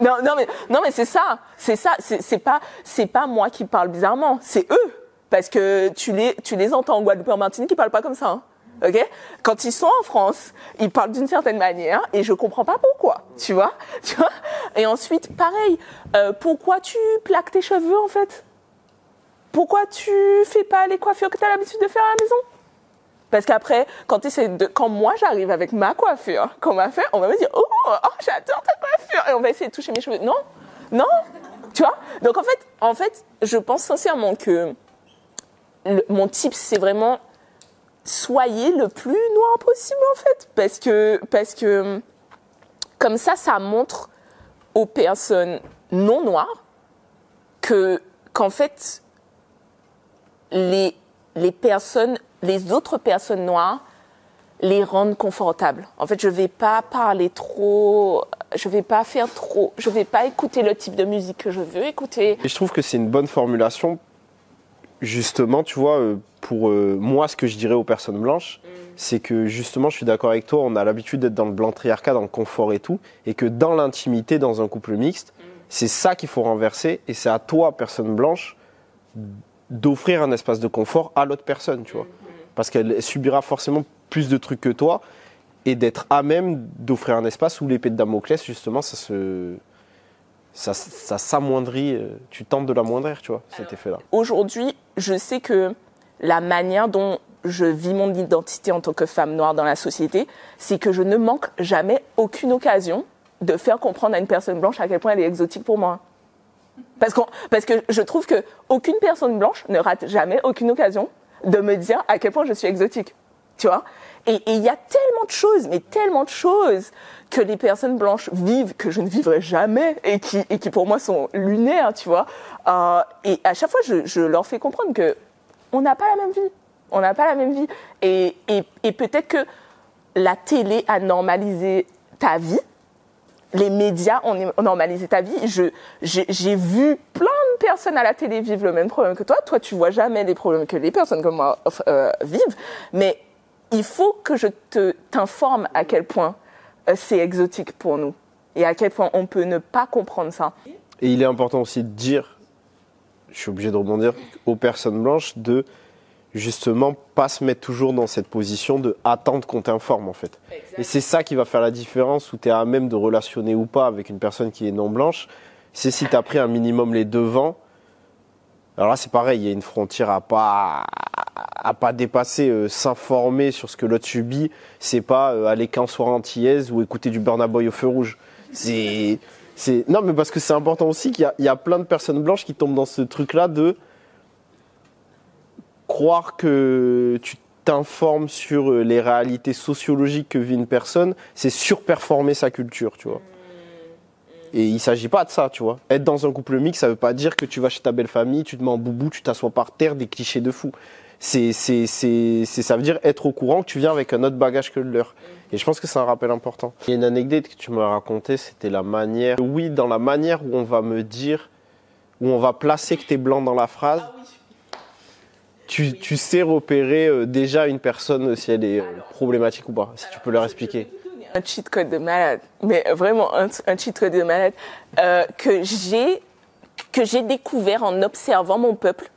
Non, non, mais, non, mais c'est ça, c'est ça, c'est pas, c'est pas moi qui parle bizarrement, c'est eux. Parce que tu les, tu les entends en Guadeloupe en Martinique, ils parlent pas comme ça. hein. Ok? Quand ils sont en France, ils parlent d'une certaine manière et je comprends pas pourquoi, tu vois, tu vois? Et ensuite, pareil, euh, pourquoi tu plaques tes cheveux en fait? Pourquoi tu fais pas les coiffures que tu as l'habitude de faire à la maison? Parce qu'après, quand, moi j'arrive avec ma coiffure qu'on m'a fait, on va me dire Oh, oh j'adore ta coiffure! Et on va essayer de toucher mes cheveux. Non, non, tu vois? Donc en fait, en fait, je pense sincèrement que mon tip, c'est vraiment soyez le plus noir possible en fait. Parce que, parce que comme ça, ça montre aux personnes non noires que, qu'en fait, les, les personnes, les autres personnes noires les rendent confortables. En fait, je vais pas parler trop, je vais pas faire trop, je vais pas écouter le type de musique que je veux écouter.
Et je trouve que c'est une bonne formulation, justement, tu vois, euh, pour euh, moi, ce que je dirais aux personnes blanches, c'est que justement, je suis d'accord avec toi, on a l'habitude d'être dans le blanc triarcat, dans le confort et tout, et que dans l'intimité, dans un couple mixte, c'est ça qu'il faut renverser, et c'est à toi, personne blanche, d'offrir un espace de confort à l'autre personne, tu vois. Parce qu'elle subira forcément plus de trucs que toi, et d'être à même d'offrir un espace où l'épée de Damoclès, justement, ça se ça, ça s'amoindrit, euh, tu tentes de l'amoindrir, tu vois, cet effet-là.
Aujourd'hui, je sais que la manière dont je vis mon identité en tant que femme noire dans la société, c'est que je ne manque jamais aucune occasion de faire comprendre à une personne blanche à quel point elle est exotique pour moi. Parce, qu'on- parce que je trouve que aucune personne blanche ne rate jamais aucune occasion de me dire à quel point je suis exotique. Tu vois et il y a tellement de choses, mais tellement de choses que les personnes blanches vivent que je ne vivrai jamais et qui, et qui pour moi sont lunaires, tu vois. Euh, et à chaque fois, je, je leur fais comprendre que on n'a pas la même vie. On n'a pas la même vie. Et, et, et peut-être que la télé a normalisé ta vie, les médias ont normalisé ta vie. Je, j'ai, j'ai vu plein de personnes à la télé vivre le même problème que toi. Toi, tu vois jamais les problèmes que les personnes comme moi euh, vivent. Mais il faut que je te, t'informe à quel point euh, c'est exotique pour nous et à quel point on peut ne pas comprendre ça.
Et il est important aussi de dire, je suis obligé de rebondir, aux personnes blanches de justement pas se mettre toujours dans cette position de attendre qu'on t'informe en fait. Et c'est ça qui va faire la différence où tu es à même de relationner ou pas avec une personne qui est non blanche. C'est si tu as pris un minimum les devants. Alors là, c'est pareil, il y a une frontière à pas à pas dépasser. euh, S'informer sur ce que l'autre subit, c'est pas euh, aller qu'un soir antillaise ou écouter du Burna Boy au feu rouge. C'est c'est non, mais parce que c'est important aussi qu'il y a, il y a plein de personnes blanches qui tombent dans ce truc-là de croire que tu t'informes sur euh, les réalités sociologiques que vit une personne, c'est surperformer sa culture, tu vois. Et il s'agit pas de ça, tu vois. Être dans un couple mixte, ça veut pas dire que tu vas chez ta belle famille, tu te mets en boubou, tu t'assois par terre, des clichés de fou. C'est, c'est, c'est, c'est- ça veut dire être au courant que tu viens avec un autre bagage que le leur. Et je pense que c'est un rappel important. Il y a une anecdote que tu m'as racontée, c'était la manière, oui, dans la manière où on va me dire, où on va placer que t'es blanc dans la phrase. Tu, sais repérer euh, déjà une personne si elle est euh, problématique ou pas, si tu peux leur expliquer.
un cheat code de malade, mais vraiment un, un cheat code de malade euh, que j'ai que j'ai découvert en observant mon peuple.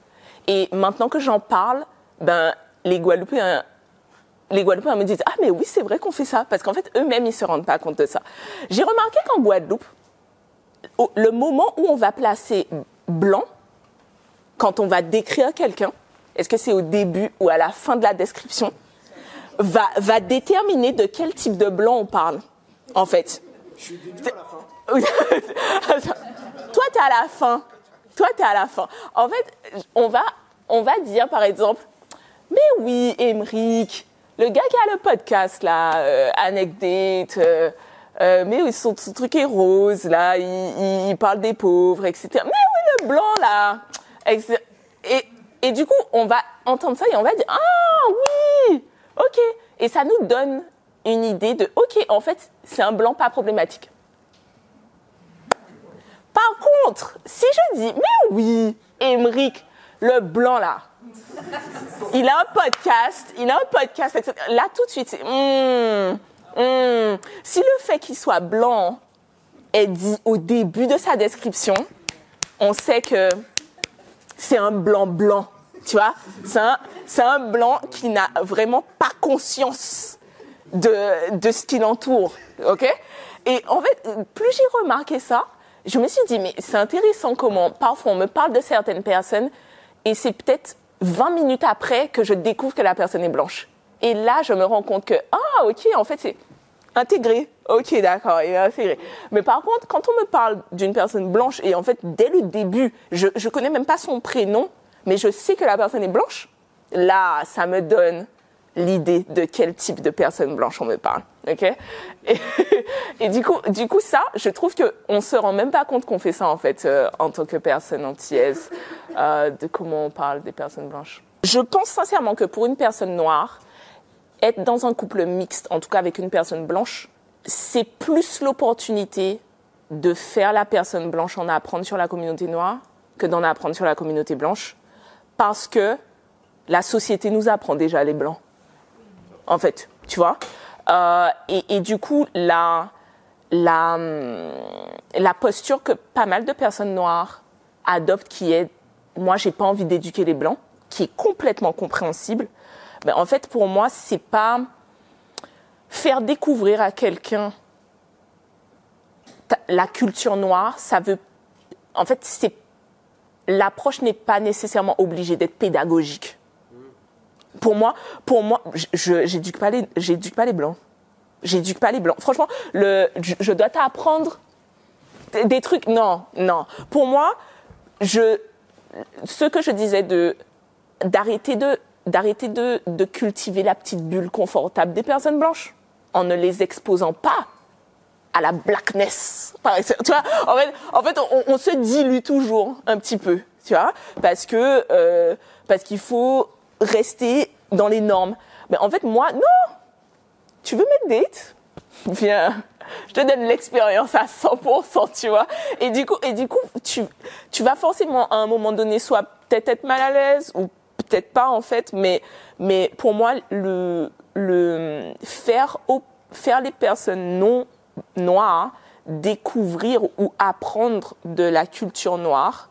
Et maintenant que j'en parle, ben les Guadeloupéens les Guadeloupéens me disent ah mais oui c'est vrai qu'on fait ça parce qu'en fait eux-mêmes ils se rendent pas compte de ça. J'ai remarqué qu'en Guadeloupe, le moment où on va placer blanc, quand on va décrire quelqu'un, est-ce que c'est au début ou à la fin de la description, va, va déterminer de quel type de blanc on parle, en fait. Oui. [laughs] Toi, tu es à la fin. Toi, tu es à la fin. En fait, on va, on va dire, par exemple, mais oui, Emric, le gars qui a le podcast, là, euh, Anecdate, euh, euh, mais oui, son, son truc est rose, là, il, il- il parle des pauvres, etc. Mais oui, le blanc, là. etc. Et, et du coup, on va entendre ça et on va dire, ah oui, ok. Et ça nous donne une idée de, ok, en fait, c'est un blanc pas problématique. Par contre, si je dis, mais oui, Emric, le blanc là, il a un podcast, il a un podcast, etc. Là, tout de suite, c'est, hmm, hmm. si le fait qu'il soit blanc est dit au début de sa description, on sait que c'est un blanc blanc, tu vois. C'est un, un blanc qui n'a vraiment pas conscience de, de ce qui l'entoure, ok? Et en fait, plus j'ai remarqué ça, je me suis dit, mais c'est intéressant comment parfois on me parle de certaines personnes et c'est peut-être 20 minutes après que je découvre que la personne est blanche. Et là, je me rends compte que, ah, ok, en fait, c'est intégré. Ok, d'accord, il est intégré. Mais par contre, quand on me parle d'une personne blanche, et en fait, dès le début, je, je connais même pas son prénom, mais je sais que la personne est blanche, là, ça me donne l'idée de quel type de personne blanche on me parle. Ok? [laughs] Et, du coup, du coup, ça, je trouve que on se rend même pas compte qu'on fait ça en fait euh, en tant que personne antillaise, euh, de comment on parle des personnes blanches. Je pense sincèrement que pour une personne noire, être dans un couple mixte, en tout cas avec une personne blanche, c'est plus l'opportunité de faire la personne blanche en apprendre sur la communauté noire que d'en apprendre sur la communauté blanche, parce que la société nous apprend déjà les blancs en fait, tu vois. Euh, et, du coup, hum, la posture que pas mal de personnes noires adoptent, qui est, moi, j'ai pas envie d'éduquer les blancs, qui est complètement compréhensible. Mais en fait, pour moi, c'est pas faire découvrir à quelqu'un la culture noire. Ça veut, en fait, c'est l'approche n'est pas nécessairement obligée d'être pédagogique pour moi, pour moi, j'éduque pas les, j'éduque pas les blancs. J'éduque pas les blancs. Franchement, le, je, je dois t'apprendre des, des trucs. Non, non. Pour moi, je, ce que je disais de d'arrêter de d'arrêter de, de cultiver la petite bulle confortable des personnes blanches en ne les exposant pas à la blackness. Par exemple. Tu vois, en fait, on, se dilue toujours un petit peu, tu vois, parce que euh, parce qu'il faut rester dans les normes. Mais en fait, moi, non. Tu veux me date Viens, je te donne l'expérience à 100%, tu vois. Et du coup, et du coup, tu, tu vas forcément à un moment donné soit peut-être être mal à l'aise ou peut-être pas en fait, mais, mais pour moi, le, le faire, au- faire les personnes non noires découvrir ou apprendre de la culture noire,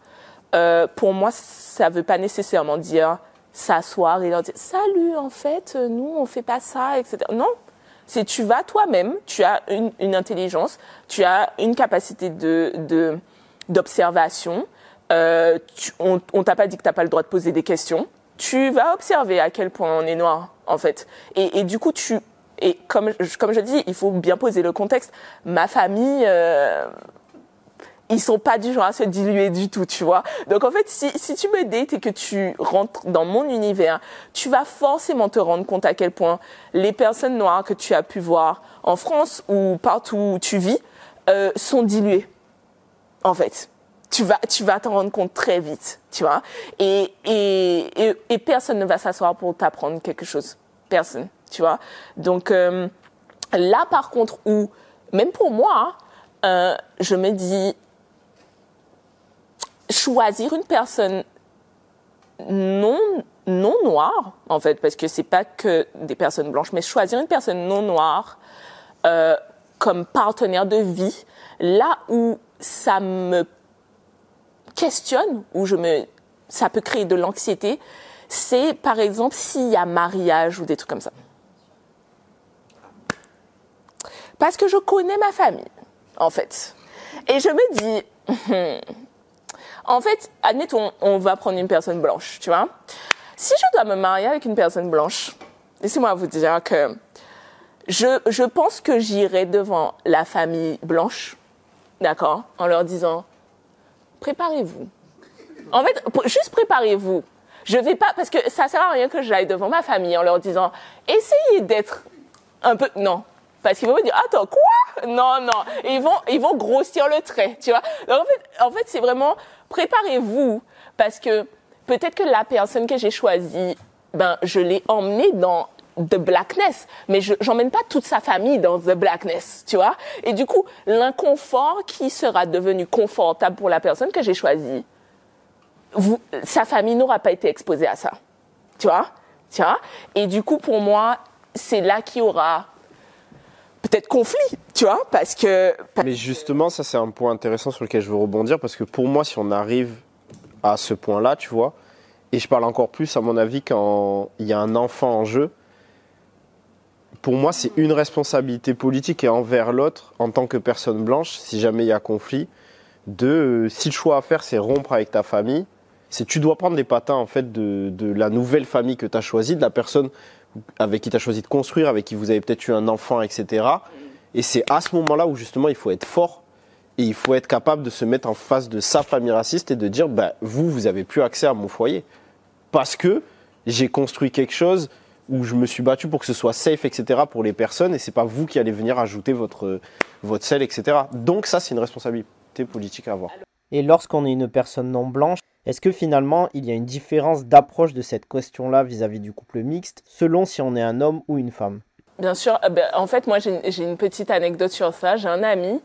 euh, pour moi, ça veut pas nécessairement dire s'asseoir et leur dire salut, en fait, nous, on fait pas ça, etc. Non. C'est tu vas toi-même, tu as une, intelligence, tu as une capacité de, d'observation. Euh, on, on t'a pas dit que t'as pas le droit de poser des questions. Tu vas observer à quel point on est noir, en fait. Et du coup, tu, et comme, comme je dis, il faut bien poser le contexte. Ma famille, euh, ils sont pas du genre à se diluer du tout, tu vois. Donc en fait, si, si tu me dates et que tu rentres dans mon univers, tu vas forcément te rendre compte à quel point les personnes noires que tu as pu voir en France ou partout où tu vis euh, sont diluées, en fait. Tu vas, tu vas t'en rendre compte très vite, tu vois. Et, et, et personne ne va s'asseoir pour t'apprendre quelque chose. Personne, tu vois. Donc euh, là, par contre, où, même pour moi, hein, euh, je me dis, choisir une personne non non noire en fait parce que c'est pas que des personnes blanches mais choisir une personne non noire euh, comme partenaire de vie là où ça me questionne où je me ça peut créer de l'anxiété c'est par exemple s'il y a mariage ou des trucs comme ça parce que je connais ma famille en fait et je me dis [laughs] en fait admettons on va prendre une personne blanche tu vois si je dois me marier avec une personne blanche, laissez-moi vous dire que je, je pense que j'irai devant la famille blanche, d'accord, en leur disant, préparez-vous. En fait, juste préparez-vous. Je vais pas, parce que ça sert à rien que j'aille devant ma famille en leur disant, essayez d'être un peu, non. Parce qu'ils vont me dire, attends, quoi? Non, non. ils vont, ils vont grossir le trait, tu vois. Donc, en fait, en fait, c'est vraiment, préparez-vous. Parce que, peut-être que la personne que j'ai choisie, ben, je l'ai emmenée dans the blackness, mais je j'emmène pas toute sa famille dans the blackness, tu vois. Et du coup, l'inconfort qui sera devenu confortable pour la personne que j'ai choisie, vous, sa famille n'aura pas été exposée à ça, tu vois, tu vois? Et du coup, pour moi, c'est là qu'il y aura peut-être conflit, tu vois, parce que.
Mais justement, ça c'est un point intéressant sur lequel je veux rebondir parce que pour moi, si on arrive à ce point-là, tu vois. Et je parle encore plus, à mon avis, quand il y a un enfant en jeu. Pour moi, c'est une responsabilité politique et envers l'autre, en tant que personne blanche, si jamais il y a conflit, de euh, si le choix à faire, c'est rompre avec ta famille, c'est tu dois prendre les patins en fait de, de la nouvelle famille que tu as choisie, de la personne avec qui tu as choisi de construire, avec qui vous avez peut-être eu un enfant, etc. Et c'est à ce moment-là où justement il faut être fort et il faut être capable de se mettre en face de sa famille raciste et de dire, bah, vous, vous avez plus accès à mon foyer. Parce que j'ai construit quelque chose où je me suis battu pour que ce soit safe, etc. pour les personnes, et c'est pas vous qui allez venir ajouter votre, votre sel, etc. Donc ça, c'est une responsabilité politique à avoir.
Et lorsqu'on est une personne non blanche, est-ce que finalement il y a une différence d'approche de cette question-là vis-à-vis du couple mixte, selon si on est un homme ou une femme?
Bien sûr, euh, ben, en fait, moi j'ai une petite anecdote sur ça. J'ai un ami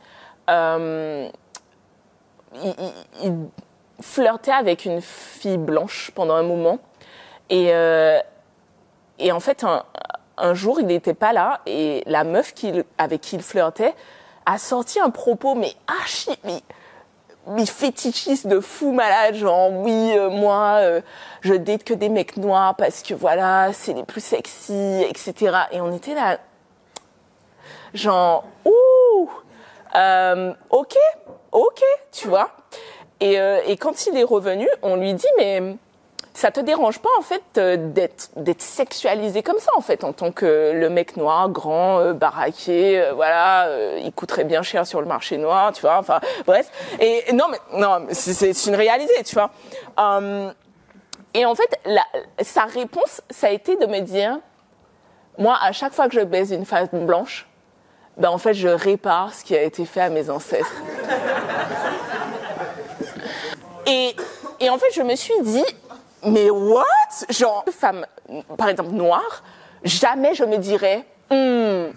euh, il, flirtait avec une fille blanche pendant un moment. Et, euh, en fait, un, jour, il n'était pas là et la meuf avec qui il flirtait a sorti un propos, mais archi, mais, mais fétichiste de fou malade, genre oui, euh, moi, je date que des mecs noirs parce que voilà, c'est les plus sexy, etc. Et on était là, genre, ouh euh, ok, ok, tu vois. Et, euh, et, quand il est revenu, on lui dit, mais ça te dérange pas en fait euh, d'être sexualisé comme ça en fait en tant que le mec noir, grand, euh, baraqué, euh, voilà, il coûterait bien cher sur le marché noir, tu vois. Enfin, bref. Et non, mais non, c'est une réalité, tu vois. et en fait, la, sa réponse, ça a été de me dire, moi, à chaque fois que je baise une femme blanche, ben en fait, je répare ce qui a été fait à mes ancêtres. et, et en fait, je me suis dit, mais what? Genre, femme, par exemple, noire, jamais je me dirais, hmm.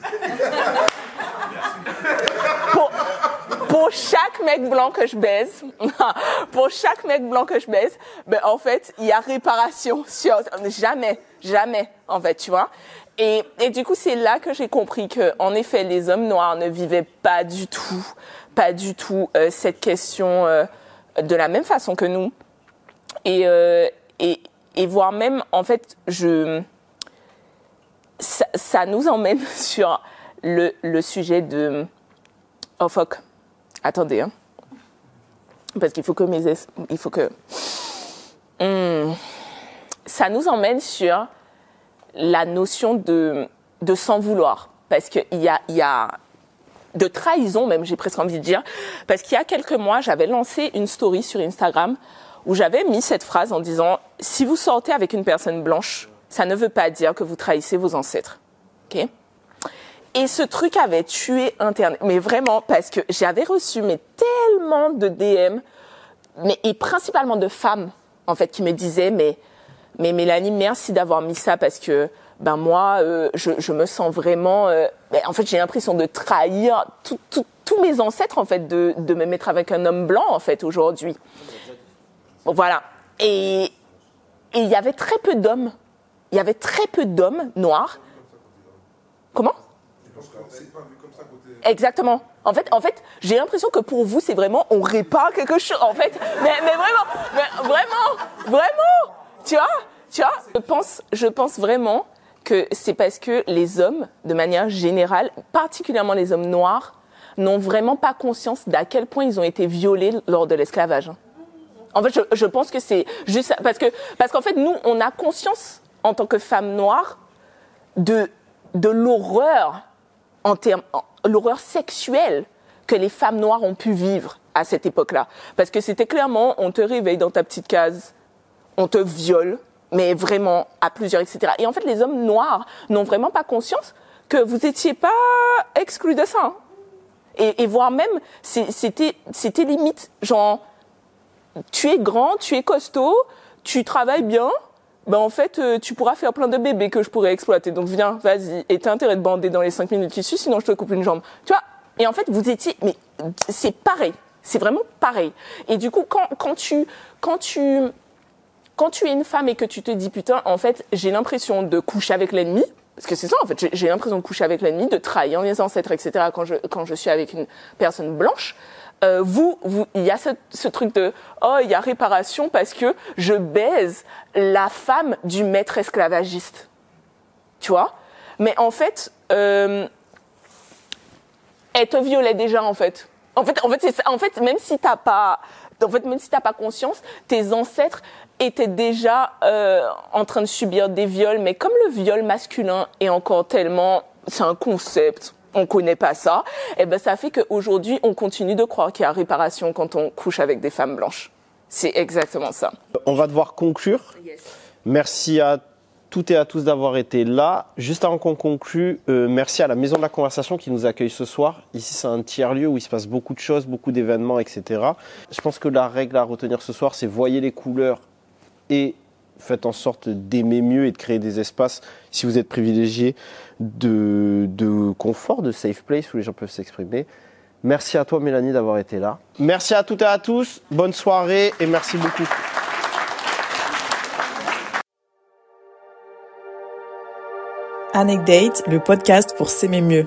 pour, chaque mec blanc que je baise, [laughs] pour chaque mec blanc que je baise, ben en fait, il y a réparation sur jamais, jamais, en fait, tu vois. Et, et du coup, c'est là que j'ai compris que, en effet, les hommes noirs ne vivaient pas du tout, pas du tout euh, cette question euh, de la même façon que nous. Et, euh, et, voire même, en fait, je, ça, nous emmène [laughs] sur le, le sujet de, oh fuck, attendez, hein. parce qu'il faut que mes, il faut que, hmm. ça nous emmène sur la notion de, de sans vouloir. Parce qu'il y a, y a de trahison même, j'ai presque envie de dire. Parce qu'il y a quelques mois, j'avais lancé une story sur Instagram où j'avais mis cette phrase en disant si vous sortez avec une personne blanche, ça ne veut pas dire que vous trahissez vos ancêtres. Ok? Et ce truc avait tué Internet, mais vraiment parce que j'avais reçu mais tellement de DM, mais et principalement de femmes en fait qui me disaient mais mais Mélanie, merci d'avoir mis ça parce que ben moi, euh, je, je, me sens vraiment. Euh, ben, en fait, j'ai l'impression de trahir tous mes ancêtres en fait, de, de me mettre avec un homme blanc en fait aujourd'hui. Voilà. Et il y avait très peu d'hommes. Il y avait très peu d'hommes noirs. Comment? Exactement. En fait, en fait, j'ai l'impression que pour vous, c'est vraiment on répare quelque chose. En fait, mais, mais vraiment, vraiment, vraiment. Tu vois, tu vois. Je pense, je pense vraiment que c'est parce que les hommes, de manière générale, particulièrement les hommes noirs, n'ont vraiment pas conscience d'à quel point ils ont été violés lors de l'esclavage. En fait, je, je pense que c'est juste parce que parce qu'en fait, nous, on a conscience en tant que femmes noires de de l'horreur en termes l'horreur sexuelle que les femmes noires ont pu vivre à cette époque-là. Parce que c'était clairement, on te réveille dans ta petite case, on te viole, mais vraiment à plusieurs, etc. Et en fait, les hommes noirs n'ont vraiment pas conscience que vous étiez pas exclus de ça. Et, et voire même, c'était limite, genre, tu es grand, tu es costaud, tu travailles bien, ben en fait, euh, tu pourras faire plein de bébés que je pourrais exploiter. Donc viens, vas-y. Et t'as intérêt de bander dans les 5 minutes qui suivent, sinon je te coupe une jambe. Tu vois? Et en fait, vous étiez... Mais c'est pareil. C'est vraiment pareil. Et du coup, quand, quand tu... Quand tu quand tu es une femme et que tu te dis putain, en fait, j'ai l'impression de coucher avec l'ennemi, parce que c'est ça, en fait, j'ai- l'impression de coucher avec l'ennemi, de trahir mes ancêtres, etc. Quand je quand je suis avec une personne blanche, euh, vous, vous, il y a ce, ce truc de oh, il y a réparation parce que je baise la femme du maître esclavagiste, tu vois? Mais en fait, euh, elle te violait déjà en fait. En fait, en fait, en fait, même si t'as pas, en fait, même si t'as pas conscience, tes ancêtres étaient déjà euh, en train de subir des viols. Mais comme le viol masculin est encore tellement, c'est un concept, on connaît pas ça. Et ben, ça fait qu'aujourd'hui, on continue de croire qu'il y a réparation quand on couche avec des femmes blanches. C'est exactement ça.
On va devoir conclure. Merci à toutes et à tous d'avoir été là. Juste avant qu'on conclue, euh, merci à la Maison de la Conversation qui nous accueille ce soir. Ici, c'est un tiers-lieu où il se passe beaucoup de choses, beaucoup d'événements, etc. Je pense que la règle à retenir ce soir, c'est voyez les couleurs et faites en sorte d'aimer mieux et de créer des espaces, si vous êtes privilégié, de, confort, de safe place où les gens peuvent s'exprimer. Merci à toi, Mélanie, d'avoir été là. Merci à toutes et à tous. Bonne soirée et merci beaucoup.
Anecdate, le podcast pour s'aimer mieux.